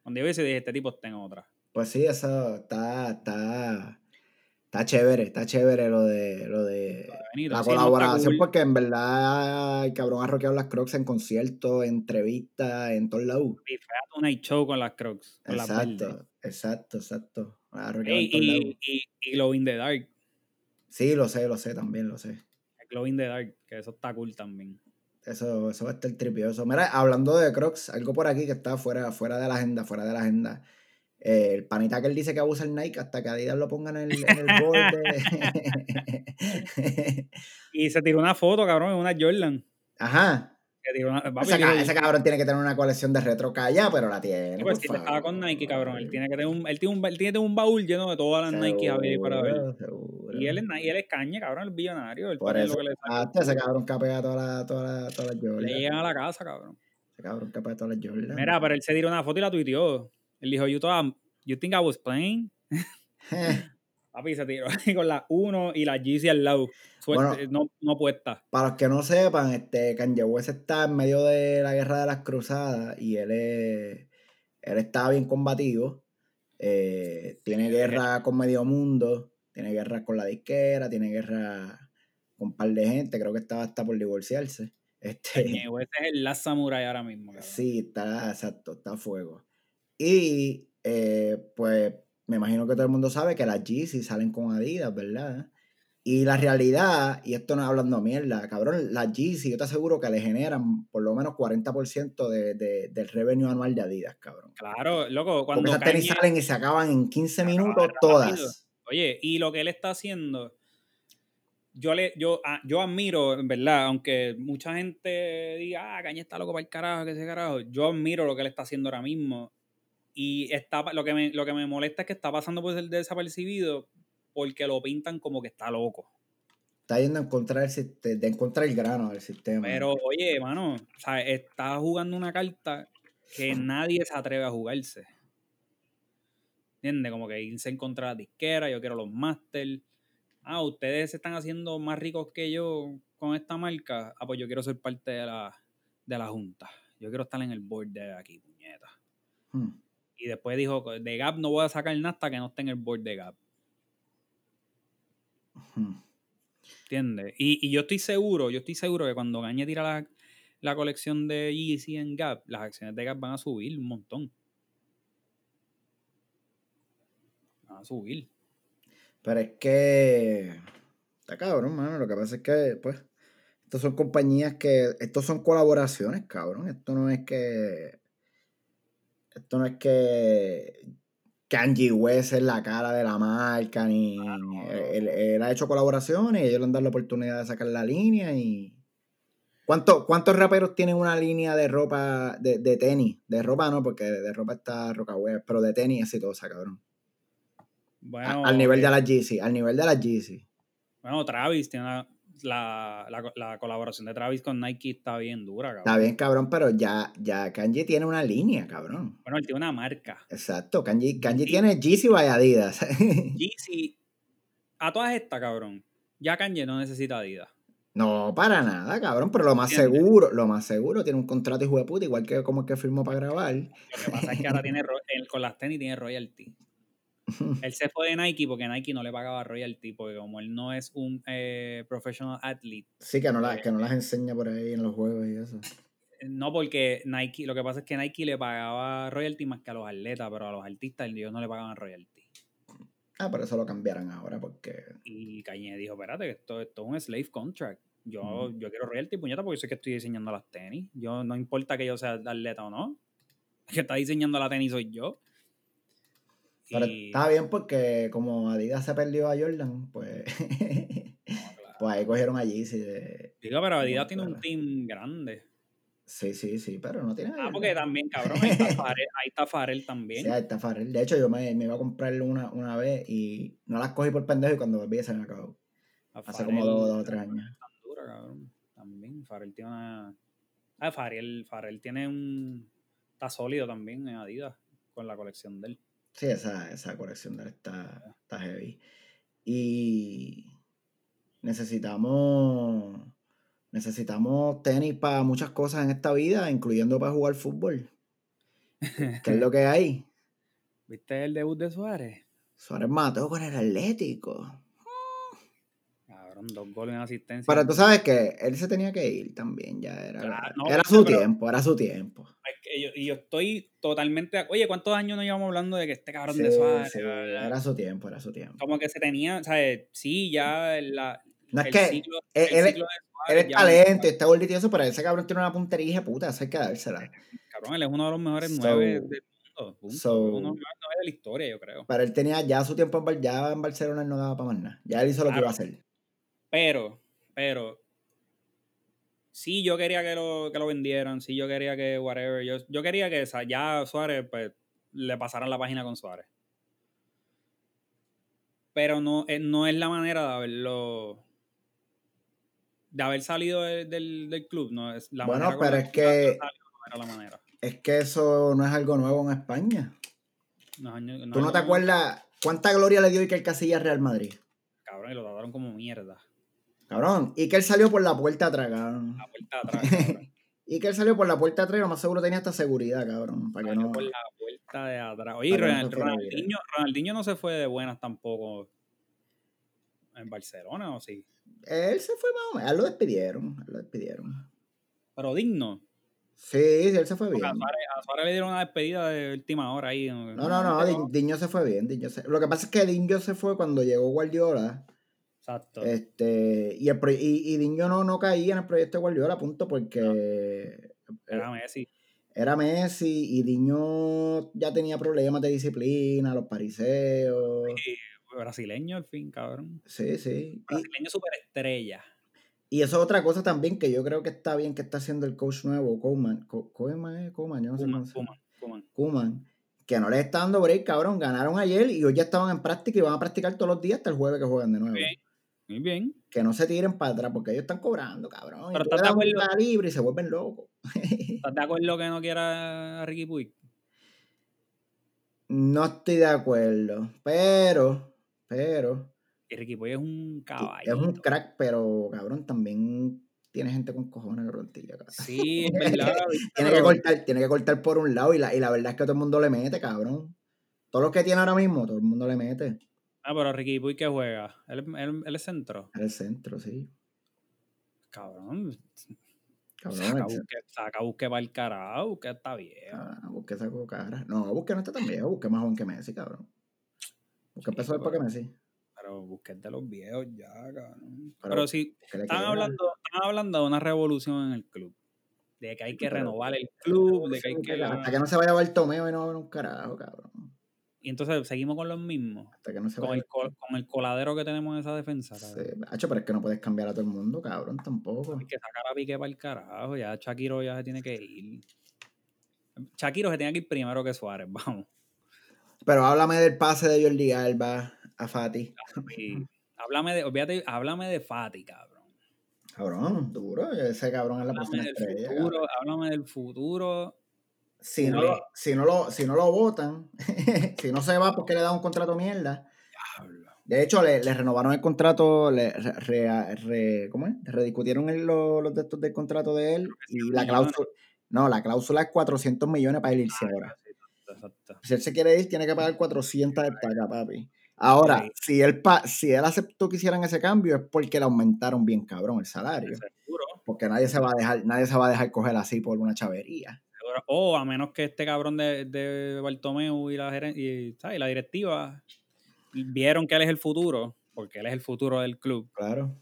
Speaker 1: Cuando yo vi dije, este tipo está en otra.
Speaker 2: Pues sí, eso está, está, está chévere, está chévere lo de, lo de la colaboración, porque en verdad el cabrón ha rockeado las Crocs en conciertos, en entrevistas, en todos lados.
Speaker 1: Y fue a night show con las Crocs.
Speaker 2: exacto, exacto, exacto.
Speaker 1: y, y, y, Glow in the Dark.
Speaker 2: Sí, lo sé, lo sé, también lo sé.
Speaker 1: Glow in the Dark, que eso está cool también.
Speaker 2: Eso, eso va a estar tripioso. Mira, hablando de Crocs, algo por aquí que está fuera, fuera de la agenda, fuera de la agenda. Eh, el panita que él dice que va a usar Nike hasta que Adidas lo ponga en el, en el borde.
Speaker 1: y se tiró una foto, cabrón, en una Jordan.
Speaker 2: Ajá. ese, cabrón tiene que tener una colección de retro calla, pero la tiene.
Speaker 1: Pues si estaba con Nike, cabrón. Él tiene que tener un, él tiene un, él tiene un baúl lleno de todas las Nike a ver para ver. Y él, es, y él es caña, cabrón, el billonario. Él
Speaker 2: Por eso, lo que le ese cabrón capea todas las toda toda Jordan.
Speaker 1: Le llegan a la casa, cabrón.
Speaker 2: Ese cabrón capea todas las Jordan.
Speaker 1: Mira, pero él se tiró una foto y la tuiteó. Él dijo, you, you think I was playing? Papi se tiró con la 1 y la GC al lado. Suerte, no, no puesta.
Speaker 2: Para los que no sepan, este Kanye West está en medio de la guerra de las cruzadas y él es, él está bien combativo. Eh, tiene guerra con medio mundo, tiene guerra con la disquera, tiene guerra con un par de gente, creo que estaba hasta por divorciarse. Este,
Speaker 1: Kanye West es el Last Samurai ahora mismo.
Speaker 2: Sí, está, exacto, está a fuego. Y eh, pues me imagino que todo el mundo sabe que las Yeezy salen con Adidas, ¿verdad? Y la realidad, y esto no es hablando mierda, cabrón, las Yeezy yo te aseguro que le generan por lo menos 40% de, de, del revenue anual de Adidas, cabrón.
Speaker 1: Claro, loco, cuando
Speaker 2: Porque esas tenis salen y se acaban en 15 minutos todas.
Speaker 1: Oye, y lo que él está haciendo, yo le, yo, ah, yo admiro, en verdad, aunque mucha gente diga, ah, Caña está loco para el carajo, que ese carajo, yo admiro lo que él está haciendo ahora mismo y está, lo, que me, lo que me molesta es que está pasando por ser desapercibido porque lo pintan como que está loco.
Speaker 2: Está yendo a encontrar el, de encontrar el grano del sistema.
Speaker 1: Pero, oye, mano, o sea, está jugando una carta que nadie se atreve a jugarse. ¿Entiendes? Como que irse en contra de la disquera, yo quiero los Masters. Ah, ustedes se están haciendo más ricos que yo con esta marca. Ah, pues yo quiero ser parte de la, de la junta. Yo quiero estar en el board de aquí, puñeta. Hmm. Y después dijo, de Gap no voy a sacar nada hasta que no esté en el board de Gap. ¿Entiendes? Y, yo estoy seguro, yo estoy seguro que cuando Gagne tira la, colección de Yeezy en Gap, las acciones de Gap van a subir un montón. Van a subir.
Speaker 2: Pero es que... Está cabrón, mano. Lo que pasa es que, pues... Estas son compañías que... Estos son colaboraciones, cabrón. Esto no es que esto no es que Kanji West es la cara de la marca, ni él, ha hecho colaboraciones y ellos le han dado la oportunidad de sacar la línea y... ¿Cuántos raperos tienen una línea de ropa, de, de tenis? De ropa no, porque de, ropa está Roca Web, pero de tenis exitosa, cabrón. Bueno, al nivel de eh, la Yeezy, al nivel de la Yeezy.
Speaker 1: Bueno, Travis tiene una, la, la, colaboración de Travis con Nike está bien dura,
Speaker 2: cabrón. Está bien, cabrón, pero ya, ya Kanji tiene una línea, cabrón.
Speaker 1: Bueno, él tiene una marca.
Speaker 2: Exacto, Kanji, Kanji tiene Yeezy by Adidas.
Speaker 1: Yeezy, a todas estas, cabrón, ya Kanji no necesita Adidas.
Speaker 2: No, para nada, cabrón, pero lo más seguro, lo más seguro, tiene un contrato y de puta, igual que como que firmó para grabar. Lo
Speaker 1: que pasa es que ahora tiene, con las tenis tiene royalty. él se fue de Nike porque Nike no le pagaba royalty, porque como él no es un eh, professional athlete.
Speaker 2: Sí, que no, las, que no las enseña por ahí en los juegos y eso.
Speaker 1: No, porque Nike, lo que pasa es que Nike le pagaba royalty más que a los atletas, pero a los artistas ellos no le pagaban royalty.
Speaker 2: Ah, por eso lo cambiaron ahora, porque.
Speaker 1: Y Cañé dijo: Espérate, esto, esto es un slave contract. Yo, yo quiero royalty, puñeta, porque sé que estoy diseñando las tenis. Yo no importa que yo sea atleta o no. El que está diseñando la tenis soy yo.
Speaker 2: Pero está bien porque como Adidas se perdió a Jordan, pues, pues ahí cogieron allí. Sí,
Speaker 1: Digo, pero Adidas tiene un team grande.
Speaker 2: Sí, sí, sí, pero no tiene.
Speaker 1: Ah, porque también, cabrón, ahí está Farel, ahí está Farel también.
Speaker 2: Sí, ahí está Farel. De hecho, yo me, me iba a comprarle una, una vez y no las cogí por pendejo y cuando volví se me acabó. Hace como dos, o tres años.
Speaker 1: Tan dura, cabrón. También, Farel tiene una. Ah, Farel, Farel tiene un. Está sólido también en Adidas con la colección de él.
Speaker 2: Sí, esa, esa colección de él está, está heavy. Y necesitamos necesitamos tenis para muchas cosas en esta vida, incluyendo para jugar fútbol. ¿Qué es lo que hay?
Speaker 1: ¿Viste el debut de Suárez?
Speaker 2: Suárez mató con el Atlético.
Speaker 1: Dos goles en asistencia.
Speaker 2: Pero tú sabes que él se tenía que ir también, ya era.
Speaker 1: Claro, no,
Speaker 2: era
Speaker 1: pero-
Speaker 2: su tiempo, era su tiempo.
Speaker 1: Es que yo, y yo estoy totalmente. Oye, ¿cuántos años nos llevamos hablando de que este cabrón
Speaker 2: Sí,
Speaker 1: de Suárez?
Speaker 2: sí, era su tiempo, era su tiempo.
Speaker 1: Como que se tenía, ¿sabes? Sí, ya la,
Speaker 2: No es
Speaker 1: el
Speaker 2: que
Speaker 1: ciclo,
Speaker 2: él-
Speaker 1: el
Speaker 2: él-
Speaker 1: ciclo
Speaker 2: es talento está gordito y eso, pero ese cabrón tiene una puntería puta, eso hay que dársela.
Speaker 1: Cabrón, él es uno de los mejores
Speaker 2: So-
Speaker 1: nueve del mundo. punto.
Speaker 2: so-
Speaker 1: uno de los mejores nueve de la historia, yo creo.
Speaker 2: Pero él tenía ya su tiempo en, ya en Barcelona, él no daba para más nada. Ya él hizo lo que iba a hacer.
Speaker 1: Pero, pero, sí yo quería que lo, que lo vendieran, sí yo quería que whatever, yo, yo quería que ya Suárez, pues, le pasaran la página con Suárez. Pero no, eh, no es la manera de haberlo, de haber salido de- del, del club, no es la
Speaker 2: Bueno,
Speaker 1: manera
Speaker 2: pero es que-
Speaker 1: no era la manera.
Speaker 2: Es que eso no es algo nuevo en España.
Speaker 1: No,
Speaker 2: ¿Tú no te acuerdas cuánta gloria le dio Iker Casillas Real Madrid?
Speaker 1: Cabrón, y lo trataron como mierda.
Speaker 2: Cabrón, Iker salió por la puerta atrás, cabrón.
Speaker 1: La vuelta atrás, cabrón.
Speaker 2: Iker salió por la puerta atrás y lo más seguro tenía hasta seguridad, cabrón. Para que no...
Speaker 1: por la vuelta de atrás. Oye,
Speaker 2: que no
Speaker 1: Ronald- Ronaldinho, Ronaldinho no se fue de buenas tampoco en Barcelona, ¿o sí?
Speaker 2: Él se fue más o menos. Él lo despidieron. él lo despidieron.
Speaker 1: Pero digno.
Speaker 2: Sí, sí, él se fue bien.
Speaker 1: Porque a Suárez, le dieron una despedida de última hora ahí.
Speaker 2: No, no, no, Di- Diño se fue bien. Diño se- Lo que pasa es que Diño se fue cuando llegó Guardiola.
Speaker 1: Exacto.
Speaker 2: Este, y, el pro- y, y Diño no, no caía en el proyecto de Guardiola, punto, porque
Speaker 1: Era Messi.
Speaker 2: era Messi y Diño ya tenía problemas de disciplina, los pariseos.
Speaker 1: Y brasileño al fin, cabrón.
Speaker 2: Sí, sí.
Speaker 1: Brasileño superestrella.
Speaker 2: y eso es otra cosa también que yo creo que está bien que está haciendo el coach nuevo, Koeman. Co- Koeman, eh, Koeman, yo no sé. Koeman, que no les está dando break, cabrón. Ganaron ayer y hoy ya estaban en práctica y van a practicar todos los días hasta el jueves que juegan de nuevo.
Speaker 1: Bien. Muy bien.
Speaker 2: Que no se tiren para atrás porque ellos están cobrando, cabrón.
Speaker 1: Pero ¿estás de acuerdo?
Speaker 2: libre y se vuelven locos.
Speaker 1: ¿Estás de acuerdo que no quiera a Ricky Puig?
Speaker 2: No estoy de acuerdo, pero, pero,
Speaker 1: Y Ricky Puig es un
Speaker 2: es
Speaker 1: caballo.
Speaker 2: un crack, pero, cabrón, también tiene gente con cojones de rodilla, cabrón.
Speaker 1: Sí, es verdad.
Speaker 2: Tiene que cortar, tiene que cortar por un lado y la, y la verdad es que todo el mundo le mete, cabrón. Todo lo que tiene ahora mismo, todo el mundo le mete.
Speaker 1: Ah, pero Ricky Puig que juega. Él, él- él es centro.
Speaker 2: En el centro, sí.
Speaker 1: Cabrón.
Speaker 2: Cabrón,
Speaker 1: Saca busque, saca busque para el carajo. Busque está bien.
Speaker 2: Ah, Busque sacó cara. No, Busque no está tan viejo, Busque más joven que Messi, cabrón. Busque empezó después que Messi.
Speaker 1: Pero busque de los viejos ya, cabrón.
Speaker 2: Pero-
Speaker 1: Pero, sí,
Speaker 2: le
Speaker 1: están hablando, están hablando de una revolución en el club. De que hay que
Speaker 2: Pero-
Speaker 1: renovar el club, de que hay que...
Speaker 2: Hasta que no se vaya Bartomeo y no va a haber un carajo, cabrón.
Speaker 1: Y entonces seguimos con los mismos.
Speaker 2: Hasta que no se
Speaker 1: Con el, col- con el coladero que tenemos en esa defensa.
Speaker 2: Sí, hacho, pero es que no puedes cambiar a todo el mundo, cabrón, tampoco.
Speaker 1: Hay que sacar a Piqué para el carajo. Ya Shakiro ya se tiene que ir. Shakiro se tiene que ir primero que Suárez, vamos.
Speaker 2: Pero háblame del pase de Jordi Alba a Fati.
Speaker 1: Y háblame de, olvídate, háblame de Fati, cabrón.
Speaker 2: Cabrón, duro. Ese cabrón es la
Speaker 1: del
Speaker 2: estrella.
Speaker 1: futuro,
Speaker 2: cabrón.
Speaker 1: háblame del futuro.
Speaker 2: Si no, lo, si, no lo, si no lo votan, si no se va porque le da un contrato mierda. De hecho, le, le renovaron el contrato, le re- re- ¿cómo es? Rediscutieron el- lo- los de estos del contrato de él y la cláusula, no, la cláusula es 400 millones para él irse ahora.
Speaker 1: Exacto.
Speaker 2: Si él se quiere ir, tiene que pagar 400 de paga, papi. Ahora,
Speaker 1: Sí.
Speaker 2: si él, pa- si él aceptó que hicieran ese cambio, es porque le aumentaron bien cabrón el salario. Porque nadie se va a dejar, nadie se va a dejar coger así por una chavería.
Speaker 1: O a menos que este cabrón de, de Bartomeu y la, y, y la directiva vieron que él es el futuro, porque él es el futuro del club,
Speaker 2: Claro.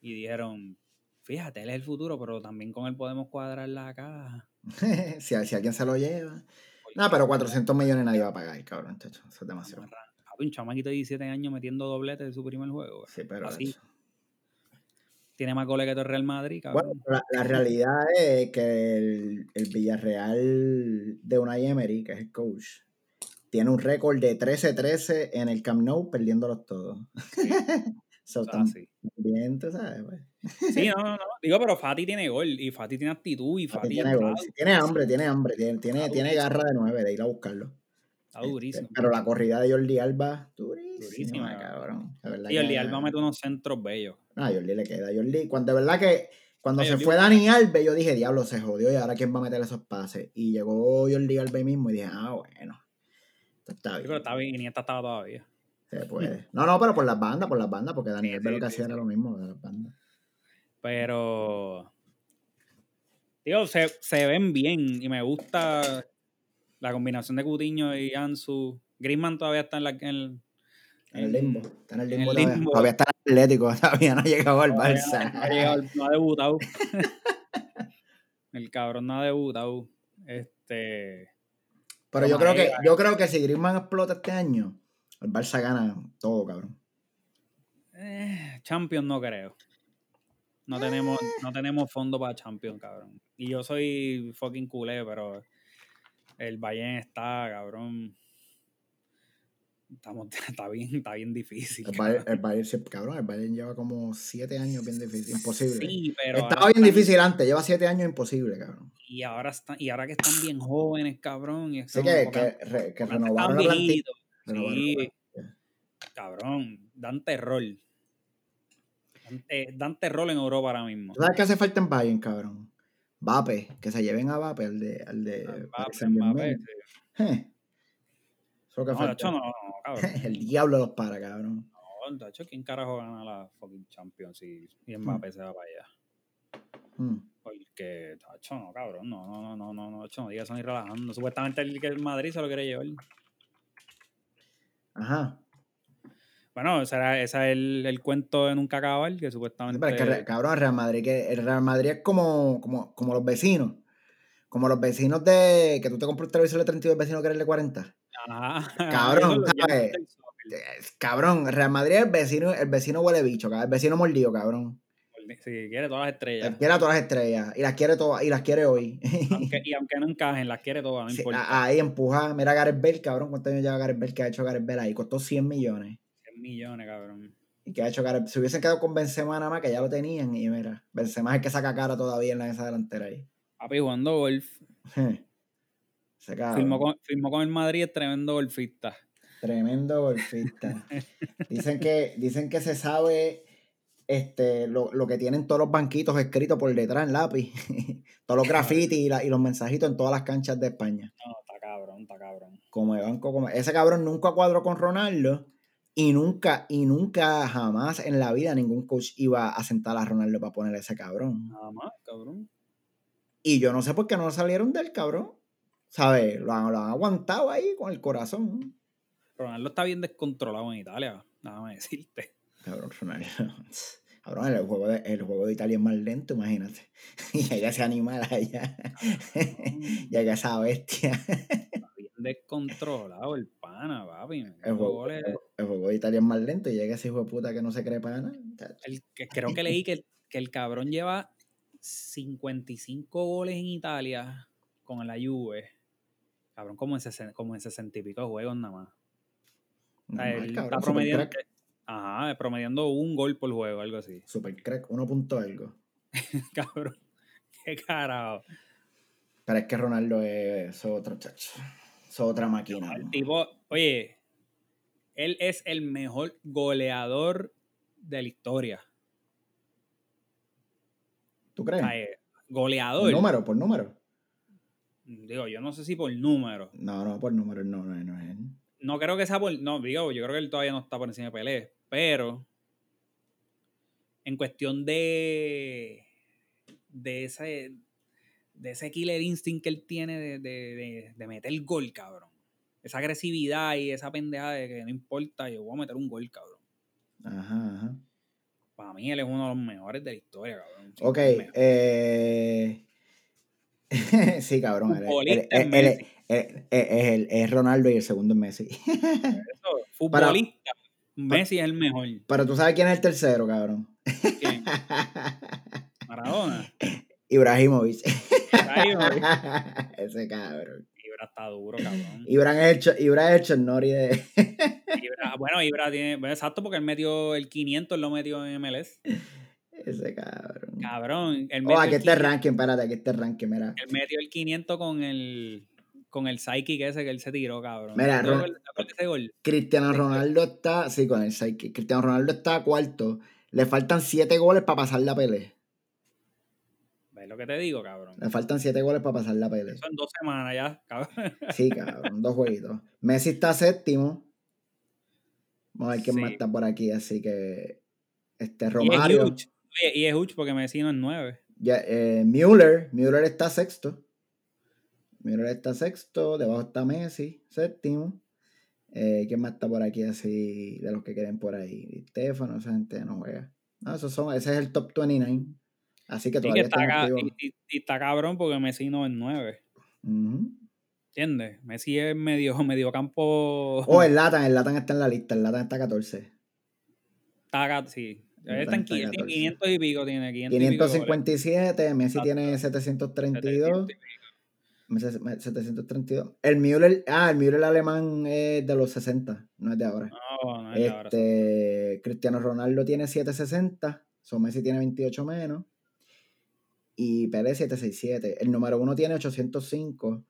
Speaker 1: y dijeron, fíjate, él es el futuro, pero también con él podemos cuadrar la caja.
Speaker 2: si, si alguien se lo lleva. No, pero 400 millones nadie va a pagar, cabrón, chacho. Eso es demasiado.
Speaker 1: Un chamaquito de 17 años metiendo doblete de su primer juego.
Speaker 2: Sí, pero
Speaker 1: Así.
Speaker 2: eso-
Speaker 1: Tiene más goles que todo el Real Madrid, cabrón.
Speaker 2: Bueno, la, la realidad es que el, el Villarreal de Unai Emery, que es el coach, tiene un récord de 13-13 en el Camp Nou, perdiéndolos todos. So,
Speaker 1: O sea,
Speaker 2: tan
Speaker 1: sí.
Speaker 2: bien, tú sabes, pues.
Speaker 1: Sí, no, no, no. Digo, pero Fati tiene gol y Fati tiene actitud y
Speaker 2: Fati
Speaker 1: Fati
Speaker 2: tiene, gol. Tiene hambre, tiene hambre, tiene, tiene, garra de nueve de ir a buscarlo.
Speaker 1: Está durísimo.
Speaker 2: Pero la corrida de Jordi Alba, durísima,
Speaker 1: Durísima,
Speaker 2: cabrón.
Speaker 1: Y
Speaker 2: que-
Speaker 1: Alba mete unos centros bellos.
Speaker 2: No, a Jordi le queda. Jordi, cuando de verdad que cuando
Speaker 1: Ay,
Speaker 2: se
Speaker 1: Jordi-
Speaker 2: fue Dani Alves, yo dije, diablo, se jodió y ahora quién va a meter esos pases. Y llegó Jordi Alba ahí mismo y dije, ah, bueno. Está bien.
Speaker 1: pero está bien, Iniesta estaba todavía.
Speaker 2: Se puede. No, no, pero por las bandas, por las bandas, porque Daniel
Speaker 1: Sí,
Speaker 2: ve lo
Speaker 1: sí,
Speaker 2: que
Speaker 1: sí,
Speaker 2: hacía
Speaker 1: sí.
Speaker 2: era lo mismo de las bandas.
Speaker 1: Pero. Digo, se, se ven bien y me gusta la combinación de Cutiño y Ansu. Griezmann todavía está en la. En,
Speaker 2: En el limbo. Está en el
Speaker 1: en
Speaker 2: limbo,
Speaker 1: el
Speaker 2: todavía.
Speaker 1: limbo.
Speaker 2: Todavía está en el Atlético, todavía no ha llegado al Barça.
Speaker 1: No ha, llegado- no ha debutado. el cabrón no ha debutado. Este.
Speaker 2: Pero
Speaker 1: Pero
Speaker 2: yo creo que, yo creo que si Griezmann explota este año, el Barça gana todo, cabrón.
Speaker 1: eh, Champions no creo. No tenemos, no tenemos fondo para Champions, cabrón. Y yo soy fucking culé, pero el Bayern está, cabrón. Estamos, está bien, está bien difícil.
Speaker 2: El Bayern, el Bayern siempre- cabrón, el Bayern lleva como siete años bien difícil, imposible.
Speaker 1: Sí, pero
Speaker 2: Estaba bien difícil antes, lleva siete años imposible, cabrón.
Speaker 1: y ahora están, y ahora que están bien jóvenes, cabrón. Y están-
Speaker 2: que, que, re- que renovaron la plantilla. renovaron
Speaker 1: Sí,
Speaker 2: la plantilla.
Speaker 1: cabrón, dan terror. Dan, dan terror en Europa ahora mismo.
Speaker 2: ¿Tú sabes qué hace falta en Bayern, cabrón? Vape, que se lleven a Vape, al de, al de Saint-Germain.
Speaker 1: Mbappé, sí.
Speaker 2: Eso lo que
Speaker 1: No, hecho, no, no, cabrón.
Speaker 2: El diablo los para, cabrón.
Speaker 1: No, de hecho, ¿quién carajo gana la fucking Champions y,
Speaker 2: Hmm.
Speaker 1: y Mbappé se va para allá?
Speaker 2: Mm.
Speaker 1: Porque, tacho, no, cabrón, no, no, no, no, no, no, tacho, no digas eso ni relajando. Supuestamente el que el Madrid se lo quiere llevar.
Speaker 2: Ajá.
Speaker 1: Bueno, ese, era, ese es el, el cuento de nunca acabar, que
Speaker 2: Sí,
Speaker 1: supuestamente...
Speaker 2: pero es que, re- cabrón, el Real Madrid, que el Real Madrid es como, como, como los vecinos. Como los vecinos de que tú te compras un televisor de 32 vecinos que eres de 40.
Speaker 1: Ajá,
Speaker 2: Cabrón. Eh, Cabrón, Real Madrid es el vecino, el vecino huele bicho, cabrón, el vecino mordido, cabrón.
Speaker 1: Si quiere todas las estrellas.
Speaker 2: Quiere a todas las estrellas y las quiere todas y las quiere hoy.
Speaker 1: Aunque, y aunque no encajen, las quiere todas, no
Speaker 2: Sí,
Speaker 1: importa.
Speaker 2: ahí empuja. Mira a Gareth Bale, cabrón. ¿Cuántos años lleva Gareth Bale? que ha hecho Gareth Bale ahí? Costó 100 millones.
Speaker 1: 100 millones, cabrón.
Speaker 2: ¿Y que ha hecho Gareth Se hubiesen quedado con Benzema nada más, que ya lo tenían. Y mira, Benzema es el que saca cara todavía en la esa delantera ahí.
Speaker 1: Papi jugando golf.
Speaker 2: Cabrón.
Speaker 1: Firmó con, firmó con el Madrid, es tremendo golfista.
Speaker 2: Tremendo golfista. dicen, que, dicen que se sabe este, lo, lo que tienen todos los banquitos escritos por detrás en lápiz. todos los grafitis y, la- y los mensajitos en todas las canchas de España.
Speaker 1: No, está cabrón, está cabrón.
Speaker 2: Como el banco, como ese cabrón nunca cuadró con Ronaldo y nunca, y nunca jamás en la vida ningún coach iba a sentar a Ronaldo para poner a ese cabrón.
Speaker 1: Nada más, cabrón.
Speaker 2: Y yo no sé por qué no salieron del cabrón. ¿Sabes? Lo han, lo han aguantado ahí con el corazón.
Speaker 1: Ronaldo está bien descontrolado en Italia, nada más decirte.
Speaker 2: Cabrón, Ronaldo. Cabrón, el juego de, el juego de Italia es más lento, imagínate. Y llega ese animal allá. llega esa bestia.
Speaker 1: Descontrolado el pana, papi.
Speaker 2: El juego,
Speaker 1: goles-
Speaker 2: el juego de Italia es más lento y llega ese hijo de puta que no se cree para nada.
Speaker 1: que creo que leí que el, que el cabrón lleva 55 goles en Italia con la Juve. Cabrón, como en, 60, como en 60 y pico juegos nada más. O sea,
Speaker 2: Normal,
Speaker 1: él
Speaker 2: cabrón,
Speaker 1: está promediando, ajá, promediando un gol por juego, algo así.
Speaker 2: Super crack, uno punto algo.
Speaker 1: Cabrón, qué carajo.
Speaker 2: Pero es que Ronaldo es, es otro chacho. Es otra máquina.
Speaker 1: El oye, él es el mejor goleador de la historia.
Speaker 2: ¿Tú crees?
Speaker 1: eh,
Speaker 2: Por
Speaker 1: goleador.
Speaker 2: número, por número.
Speaker 1: Digo, yo no sé si por número.
Speaker 2: No, no, por número, no, no, no es él.
Speaker 1: No creo que sea por. No, digo, yo creo que él todavía no está por encima de Pelé. Pero. En cuestión de. De ese. De ese killer instinct que él tiene de, de, de, de meter el gol, cabrón. Esa agresividad y esa pendeja de que no importa, yo voy a meter un gol, cabrón.
Speaker 2: Ajá, ajá.
Speaker 1: Para mí él es uno de los mejores de la historia, cabrón.
Speaker 2: Ok, eh... sí, cabrón. él- él-
Speaker 1: Futbolista
Speaker 2: él-
Speaker 1: es
Speaker 2: él-
Speaker 1: Messi.
Speaker 2: él- él- es el- es Ronaldo y el segundo es Messi.
Speaker 1: Eso, futbolista, Messi es el mejor.
Speaker 2: Pero tú sabes quién es el tercero, cabrón.
Speaker 1: ¿Quién? Maradona.
Speaker 2: Ibrahimovic. Ese cabrón.
Speaker 1: Ibra está duro, cabrón.
Speaker 2: Ibra es el, Ibra es el Chornori de.
Speaker 1: Ibra- bueno, Ibra tiene. bueno, exacto, porque él metió el 500, él lo metió en MLS.
Speaker 2: Ese cabrón.
Speaker 1: Cabrón. Él
Speaker 2: Oh, aquí está el
Speaker 1: 500,
Speaker 2: ranking, espérate, aquí está el ranking, mira.
Speaker 1: él metió el 500 con el. Con el psychic ese que él se tiró, cabrón.
Speaker 2: Mira,
Speaker 1: ¿Te
Speaker 2: Ron-
Speaker 1: acuerdas- te acuerdas de ese gol?
Speaker 2: Cristiano Ronaldo está, sí, con el Psyche. Cristiano Ronaldo está cuarto. Le faltan siete goles para pasar la pelea.
Speaker 1: ¿Sabes lo que te digo, cabrón?
Speaker 2: Le faltan siete goles para pasar la pelea.
Speaker 1: Son dos semanas ya, cabrón.
Speaker 2: Sí, cabrón, dos jueguitos. Messi está séptimo. Vamos a ver quién más está por aquí, así que. Este
Speaker 1: Y es
Speaker 2: Romario.
Speaker 1: Y es huge porque Messi no es nueve.
Speaker 2: Ya, eh, Müller, Müller está sexto. Müller está sexto, debajo está Messi, séptimo. Eh, ¿Quién más está por aquí así de los que queden por ahí? Stefano, esa gente no juega. No, esos son, ese es el top 29. Así que
Speaker 1: Y, que
Speaker 2: todavía
Speaker 1: está, y- y- y está cabrón porque Messi no es nueve.
Speaker 2: Ujú.
Speaker 1: ¿Entiendes? Messi es medio, medio campo.
Speaker 2: Oh, el Latan, el Latan está en la lista, el Latan está 14.
Speaker 1: Está sí. Está en
Speaker 2: Latan está
Speaker 1: 500,
Speaker 2: 14.
Speaker 1: 500 y pico, tiene 500 y pico.
Speaker 2: 557, Messi
Speaker 1: Exacto.
Speaker 2: tiene
Speaker 1: 700
Speaker 2: 732.
Speaker 1: y pico.
Speaker 2: Messi- 732. El Müller, ah, el Müller alemán es de los 60, no es de ahora.
Speaker 1: No, no es de ahora.
Speaker 2: Este, Cristiano Ronaldo tiene 760, so Messi tiene 28 menos. Y Pérez 767. El número uno tiene 805,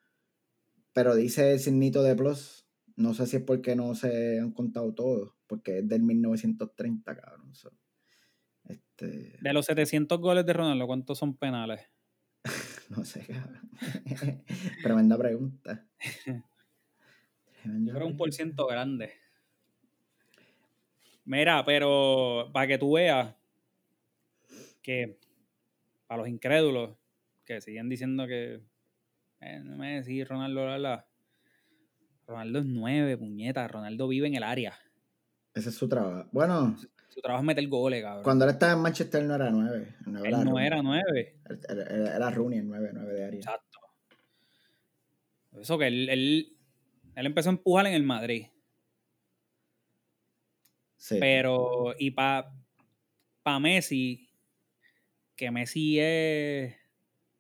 Speaker 2: pero dice el signito de plus. No sé si es porque no se han contado todos, porque es del 1930, cabrón. so. Este,
Speaker 1: De los 700 goles de Ronaldo, ¿cuántos son penales?
Speaker 2: no sé, cabrón. Tremenda pregunta. Tremenda
Speaker 1: Yo creo un por ciento grande. Mira, pero para que tú veas que para los incrédulos que siguen diciendo que eh, no me decís Ronaldo, la, la. Ronaldo es nueve, puñeta. Ronaldo vive en el área.
Speaker 2: Ese es su trabajo. Bueno,
Speaker 1: Su trabajo es meter goles, cabrón.
Speaker 2: cuando él estaba en Manchester no era 9.
Speaker 1: Él no era nueve.
Speaker 2: Era, era, Rooney el 9, 9 de área.
Speaker 1: Exacto. Eso que él, él, él empezó a empujar en el Madrid.
Speaker 2: Sí.
Speaker 1: Pero, y para pa Messi, que Messi es,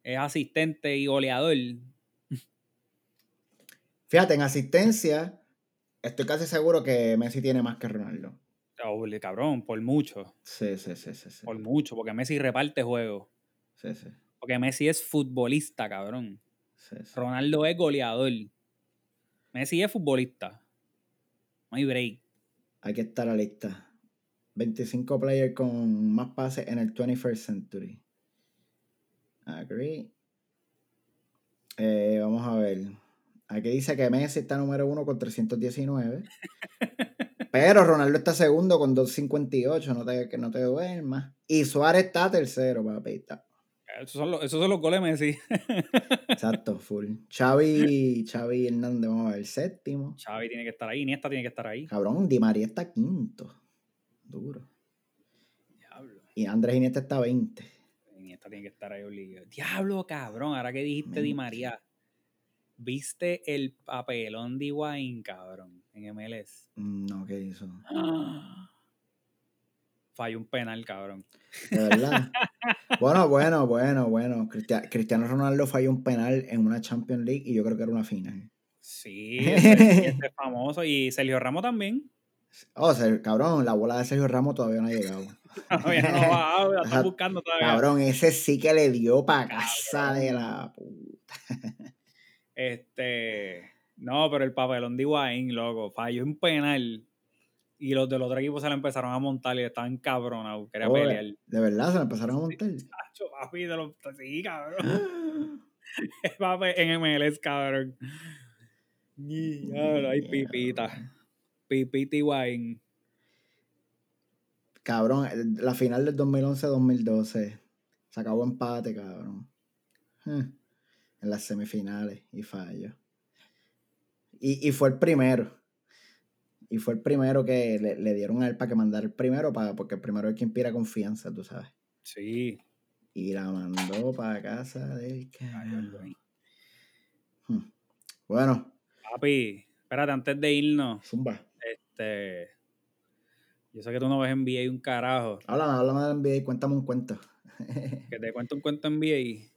Speaker 1: es asistente y goleador,
Speaker 2: Fíjate, en asistencia, estoy casi seguro que Messi tiene más que Ronaldo.
Speaker 1: oh, cabrón, por mucho,
Speaker 2: Sí, sí, sí, sí. Sí,
Speaker 1: por mucho, porque Messi reparte juegos.
Speaker 2: sí, sí,
Speaker 1: Porque Messi es futbolista, cabrón.
Speaker 2: sí, sí.
Speaker 1: Ronaldo es goleador. Messi es futbolista. No hay break.
Speaker 2: Hay que estar a la lista. 25 players con más pases en el 21st century. Agree. Eh, vamos a ver. Aquí dice que Messi está número uno con 319. Pero Ronaldo está segundo con 258. No te, que no te duermas. Y Suárez está tercero, papi. Está.
Speaker 1: Esos son los, esos son los goles Messi.
Speaker 2: Exacto, full. Xavi, Xavi Hernández, vamos a ver, séptimo.
Speaker 1: Xavi tiene que estar ahí, Iniesta tiene que estar ahí.
Speaker 2: Cabrón, Di María está quinto. Duro.
Speaker 1: Diablo.
Speaker 2: Y Andrés Iniesta está 20.
Speaker 1: Iniesta tiene que estar ahí obligado. Diablo, cabrón. Ahora que dijiste Di. María. ¿Viste el papelón de Higuaín, cabrón? En MLS.
Speaker 2: No, ¿qué hizo?
Speaker 1: Falló un penal, cabrón.
Speaker 2: De verdad. bueno, bueno, bueno, bueno. Cristia- Cristiano Ronaldo falló un penal en una Champions League y yo creo que era una final.
Speaker 1: Sí, ese, ese es famoso. Y Sergio Ramos también.
Speaker 2: Oh, ser- cabrón, la bola de Sergio Ramos todavía no ha llegado.
Speaker 1: Todavía no bajado, la está buscando todavía.
Speaker 2: Cabrón, ese sí que le dio para casa de la puta.
Speaker 1: Este. No, pero el papelón de Higuaín, loco, falló un penal. Y los del otro equipo se lo empezaron a montar y estaban cabronados. Quería
Speaker 2: Oye,
Speaker 1: pelear.
Speaker 2: De verdad, se lo empezaron a montar.
Speaker 1: Tacho, papi, de los- Sí, cabrón. Papi, en MLS, cabrón. Y, Ay, pipita. Pipita Higuaín.
Speaker 2: Cabrón, el- la final del 2011-2012 se acabó empate, cabrón. Eh, En las semifinales y falló. Y, y fue el primero. Y fue el primero que le, le dieron a él para que mandara el primero, para, porque el primero es quien inspira confianza, tú sabes.
Speaker 1: Sí.
Speaker 2: Y la mandó para casa del carajo. Bueno,
Speaker 1: Papi, espérate, antes de irnos,
Speaker 2: zumba.
Speaker 1: Este. Yo sé que tú no ves NBA un carajo.
Speaker 2: Háblame, háblame del NBA y cuéntame un cuento.
Speaker 1: Que te cuento un cuento NBA.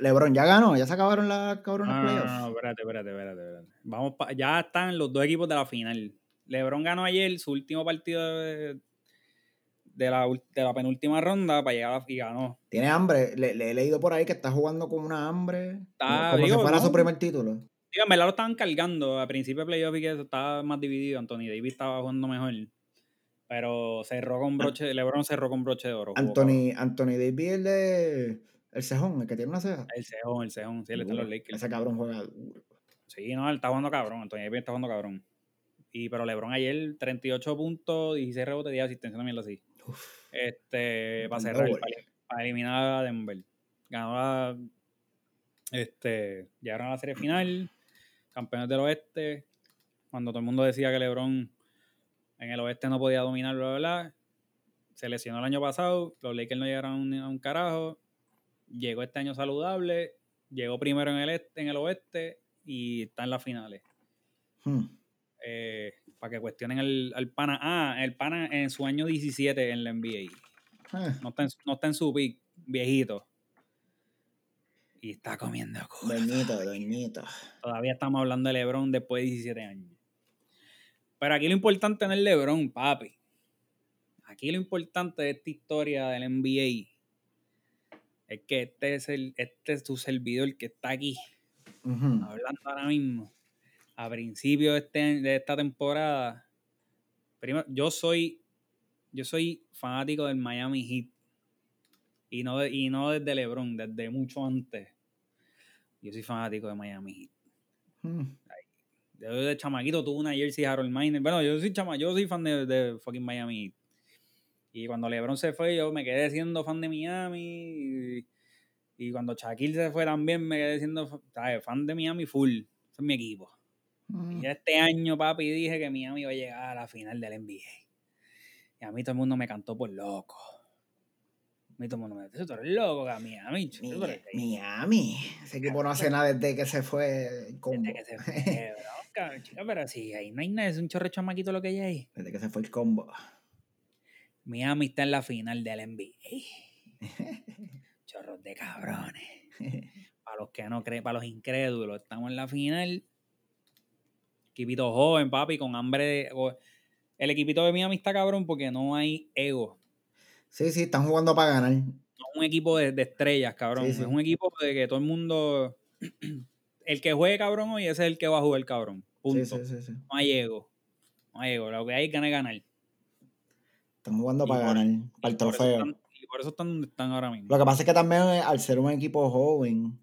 Speaker 2: Lebron ya ganó, ya se acabaron las cabronas
Speaker 1: No, no, no,
Speaker 2: playoffs.
Speaker 1: no, espérate, espérate, espérate, espérate. Vamos pa- ya están los dos equipos de la final. LeBron ganó ayer su último partido de, de la, de la penúltima ronda para llegar a la, y ganó.
Speaker 2: Tiene hambre. Le, le he leído por ahí que está jugando con una hambre.
Speaker 1: Está,
Speaker 2: como
Speaker 1: digo,
Speaker 2: si fuera
Speaker 1: no.
Speaker 2: su primer título.
Speaker 1: Digo, en verdad lo estaban cargando. A principio de playoff y que eso estaba más dividido. Anthony Davis estaba jugando mejor. Pero cerró con broche, LeBron cerró con broche de oro. jugó.
Speaker 2: Anthony, Anthony Davis, el de, El cejón, el que tiene una ceja.
Speaker 1: El cejón, el cejón. Sí, él está en los Lakers.
Speaker 2: Ese cabrón juega duro.
Speaker 1: Sí, no, él está jugando cabrón. Anthony Davis está jugando cabrón. Y, pero LeBron ayer, 38 puntos, 16 rebotes, 10 asistencia, también así.
Speaker 2: Uf.
Speaker 1: Este, para cerrar, para, para eliminar a Denver. Ganó la. Este, llegaron a la serie final, campeones del oeste. Cuando todo el mundo decía que LeBron en el oeste no podía dominar, bla, bla, bla. Se lesionó el año pasado, los Lakers no llegaron a un, carajo. Llegó este año saludable, llegó primero en el, este, en el oeste y está en las finales.
Speaker 2: Hmm.
Speaker 1: Eh, para que cuestionen el, al pana. Ah, el pana en su año 17 en la NBA.
Speaker 2: Eh,
Speaker 1: No está en, su- no está en su pick, viejito. Y está comiendo culo.
Speaker 2: doñito, doñito.
Speaker 1: Todavía estamos hablando de LeBron después de 17 años. Pero aquí lo importante no es LeBron, papi. Aquí lo importante de esta historia del NBA es que este es, el, este es tu servidor que está aquí hablando ahora mismo, a principio de, este- de esta temporada, primero, yo soy, yo soy fanático del Miami Heat. Y no, de- y no desde LeBron, desde mucho antes. Yo soy fanático de Miami Heat.
Speaker 2: Hmm.
Speaker 1: Yo de chamaquito tuve una jersey Harold Miner. Bueno, yo soy chama, yo soy fan de, de fucking Miami Heat. Y cuando LeBron se fue, yo me quedé siendo fan de Miami. Y, y cuando Shaquille se fue también, me quedé siendo ¿sabes? fan de Miami full. Ese es mi equipo.
Speaker 2: Hmm.
Speaker 1: Y este año, papi, dije que Miami iba a llegar a la final del NBA. Y a mí todo el mundo me cantó por loco. Todo el mundo me dice, tú eres loco, Miami.
Speaker 2: Mi- Miami. Ese equipo no hace nada desde que se fue el combo.
Speaker 1: Desde que se fue, bro, chico, pero sí, ahí no hay nada, es un chorro de chamaquito lo que hay ahí.
Speaker 2: Desde que se fue el combo.
Speaker 1: Miami está en la final del NBA. Chorros de cabrones. Para los que no creen, para los incrédulos, estamos en la final. Equipito joven, papi, con hambre de. El equipito de Miami está cabrón porque no hay ego.
Speaker 2: Sí, sí, están jugando para ganar.
Speaker 1: Es un equipo de, de estrellas, cabrón.
Speaker 2: Sí, sí.
Speaker 1: Es un equipo de que todo el mundo. El que juegue cabrón hoy ese es el que va a jugar cabrón. Punto.
Speaker 2: Sí, sí, sí, sí.
Speaker 1: No hay ego. No hay ego. Lo que hay es ganar ganar.
Speaker 2: Están jugando
Speaker 1: Y
Speaker 2: para ganar, para el trofeo.
Speaker 1: están- y por eso están donde están ahora mismo.
Speaker 2: Lo que pasa es que también eh, al ser un equipo joven,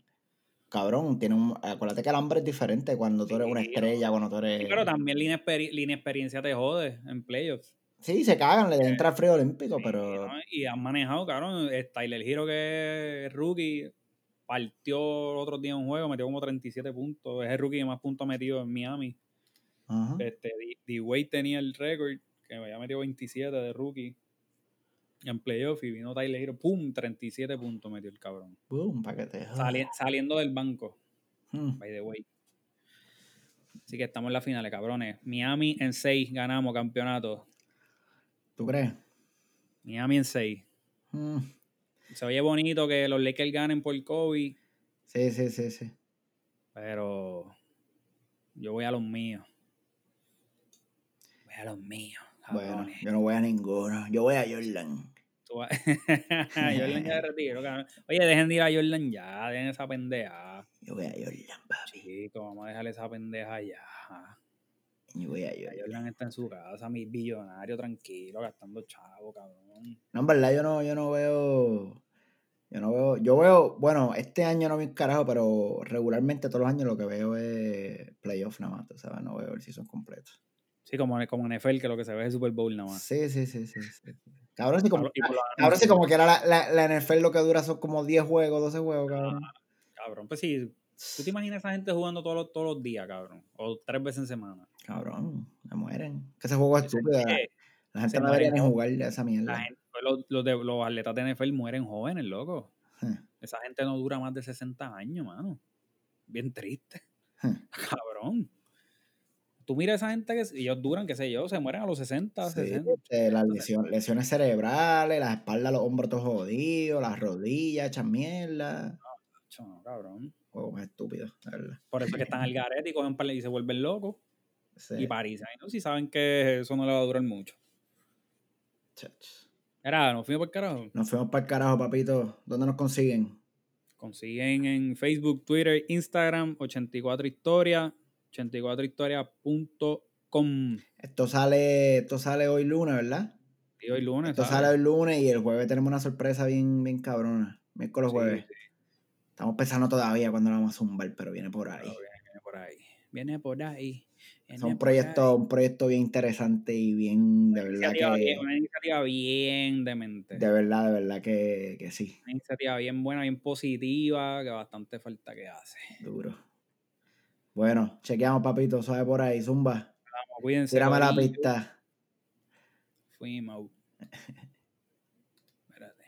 Speaker 2: cabrón, tiene un, acuérdate que el hambre es diferente cuando tú eres una estrella, cuando tú eres...
Speaker 1: Sí, pero también la, inexperi- la inexperiencia te jode en playoffs.
Speaker 2: Sí, se cagan, le entra el frío olímpico,
Speaker 1: Sí,
Speaker 2: pero...
Speaker 1: Y han manejado, cabrón. eh, Tyler Hero, que es rookie, partió otro día en un juego, metió como 37 puntos. Es el rookie que más puntos ha metido en Miami. Este, D-Wade tenía el récord, que había metido 27 de rookie en playoff. Y vino Tyler Hero, ¡pum! 37 puntos metió el cabrón.
Speaker 2: Te jodas.
Speaker 1: Sali- saliendo del banco,
Speaker 2: Hmm.
Speaker 1: by the way. Así que estamos en las finales, cabrones. Miami en 6 ganamos campeonato.
Speaker 2: ¿Tú crees?
Speaker 1: Miami en 6.
Speaker 2: Hmm.
Speaker 1: Se oye bonito que los Lakers ganen por COVID,
Speaker 2: Sí, sí, sí, sí.
Speaker 1: pero yo voy a los míos. Voy a los míos,
Speaker 2: Bueno, yo no voy a ninguno. Yo voy a Jordan.
Speaker 1: Tú Jordan ya de retiro, cabrón. Oye, dejen de ir a Jordan ya, dejen esa pendeja.
Speaker 2: Yo voy a Jordan, papi.
Speaker 1: Chico, vamos a dejarle esa pendeja ya.
Speaker 2: Jordan.
Speaker 1: Está en su casa, mi billonario, tranquilo, gastando chavo, cabrón.
Speaker 2: No, en verdad, yo no, yo no veo. Yo no veo. Yo veo. Bueno, este año no vi un carajo, pero regularmente todos los años lo que veo es playoff nada más, ¿sabes? No veo el season completo.
Speaker 1: Sí, como, como NFL, que lo que se ve es el Super Bowl nada más.
Speaker 2: Sí, sí, sí, sí. sí. Cabrón, si como, cabrón, si como que era la, la, la NFL lo que dura son como 10 juegos, 12 juegos, cabrón.
Speaker 1: Cabrón, pues sí. ¿Tú te imaginas a esa gente jugando todos los, todos los días, cabrón? O tres veces en semana.
Speaker 2: Cabrón, se mueren. Que ese juego es estúpido. La, gente no debería ni jugar de esa mierda.
Speaker 1: la gente- los, los, de, los atletas de NFL mueren jóvenes, loco.
Speaker 2: Huh,
Speaker 1: Esa gente no dura más de 60 años, mano. Bien triste.
Speaker 2: huh.
Speaker 1: Cabrón. Tú miras a esa gente que ellos duran, qué sé yo, se mueren a los 60,
Speaker 2: Sí,
Speaker 1: 60.
Speaker 2: este, las lesiones, lesiones cerebrales, las espaldas, los hombros todos jodidos, las rodillas, hechas mierda.
Speaker 1: Chacho, no, cabrón.
Speaker 2: Juego más estúpido, la verdad.
Speaker 1: Por eso es que están al garete y cogen par- y se vuelven locos.
Speaker 2: Sí,
Speaker 1: Y París, ¿no? Si saben que eso no le va a durar mucho.
Speaker 2: chach.
Speaker 1: Era, nos fuimos por carajo.
Speaker 2: Nos fuimos para el carajo, papito. ¿Dónde nos consiguen?
Speaker 1: Consiguen en Facebook, Twitter, Instagram, 84 historia, 84historia.com.
Speaker 2: Esto sale, esto sale hoy lunes, ¿verdad?
Speaker 1: Y hoy lunes.
Speaker 2: Esto
Speaker 1: ¿sabes?
Speaker 2: sale hoy lunes y el jueves tenemos una sorpresa bien, bien cabrona. Miércoles
Speaker 1: Sí,
Speaker 2: jueves.
Speaker 1: sí.
Speaker 2: Estamos pensando todavía cuando la vamos a zumbar, pero viene por ahí.
Speaker 1: viene por ahí. Viene por ahí.
Speaker 2: Es un proyecto, un proyecto bien interesante y bien, de verdad que...
Speaker 1: una iniciativa bien demente.
Speaker 2: De verdad, de verdad que, que, sí.
Speaker 1: Una iniciativa bien buena, bien positiva, que bastante falta que hace.
Speaker 2: Duro. Bueno, chequeamos, papito, sabe por ahí, zumba.
Speaker 1: Vamos, cuídense.
Speaker 2: Tírame la pista.
Speaker 1: Fuimos. Espérate.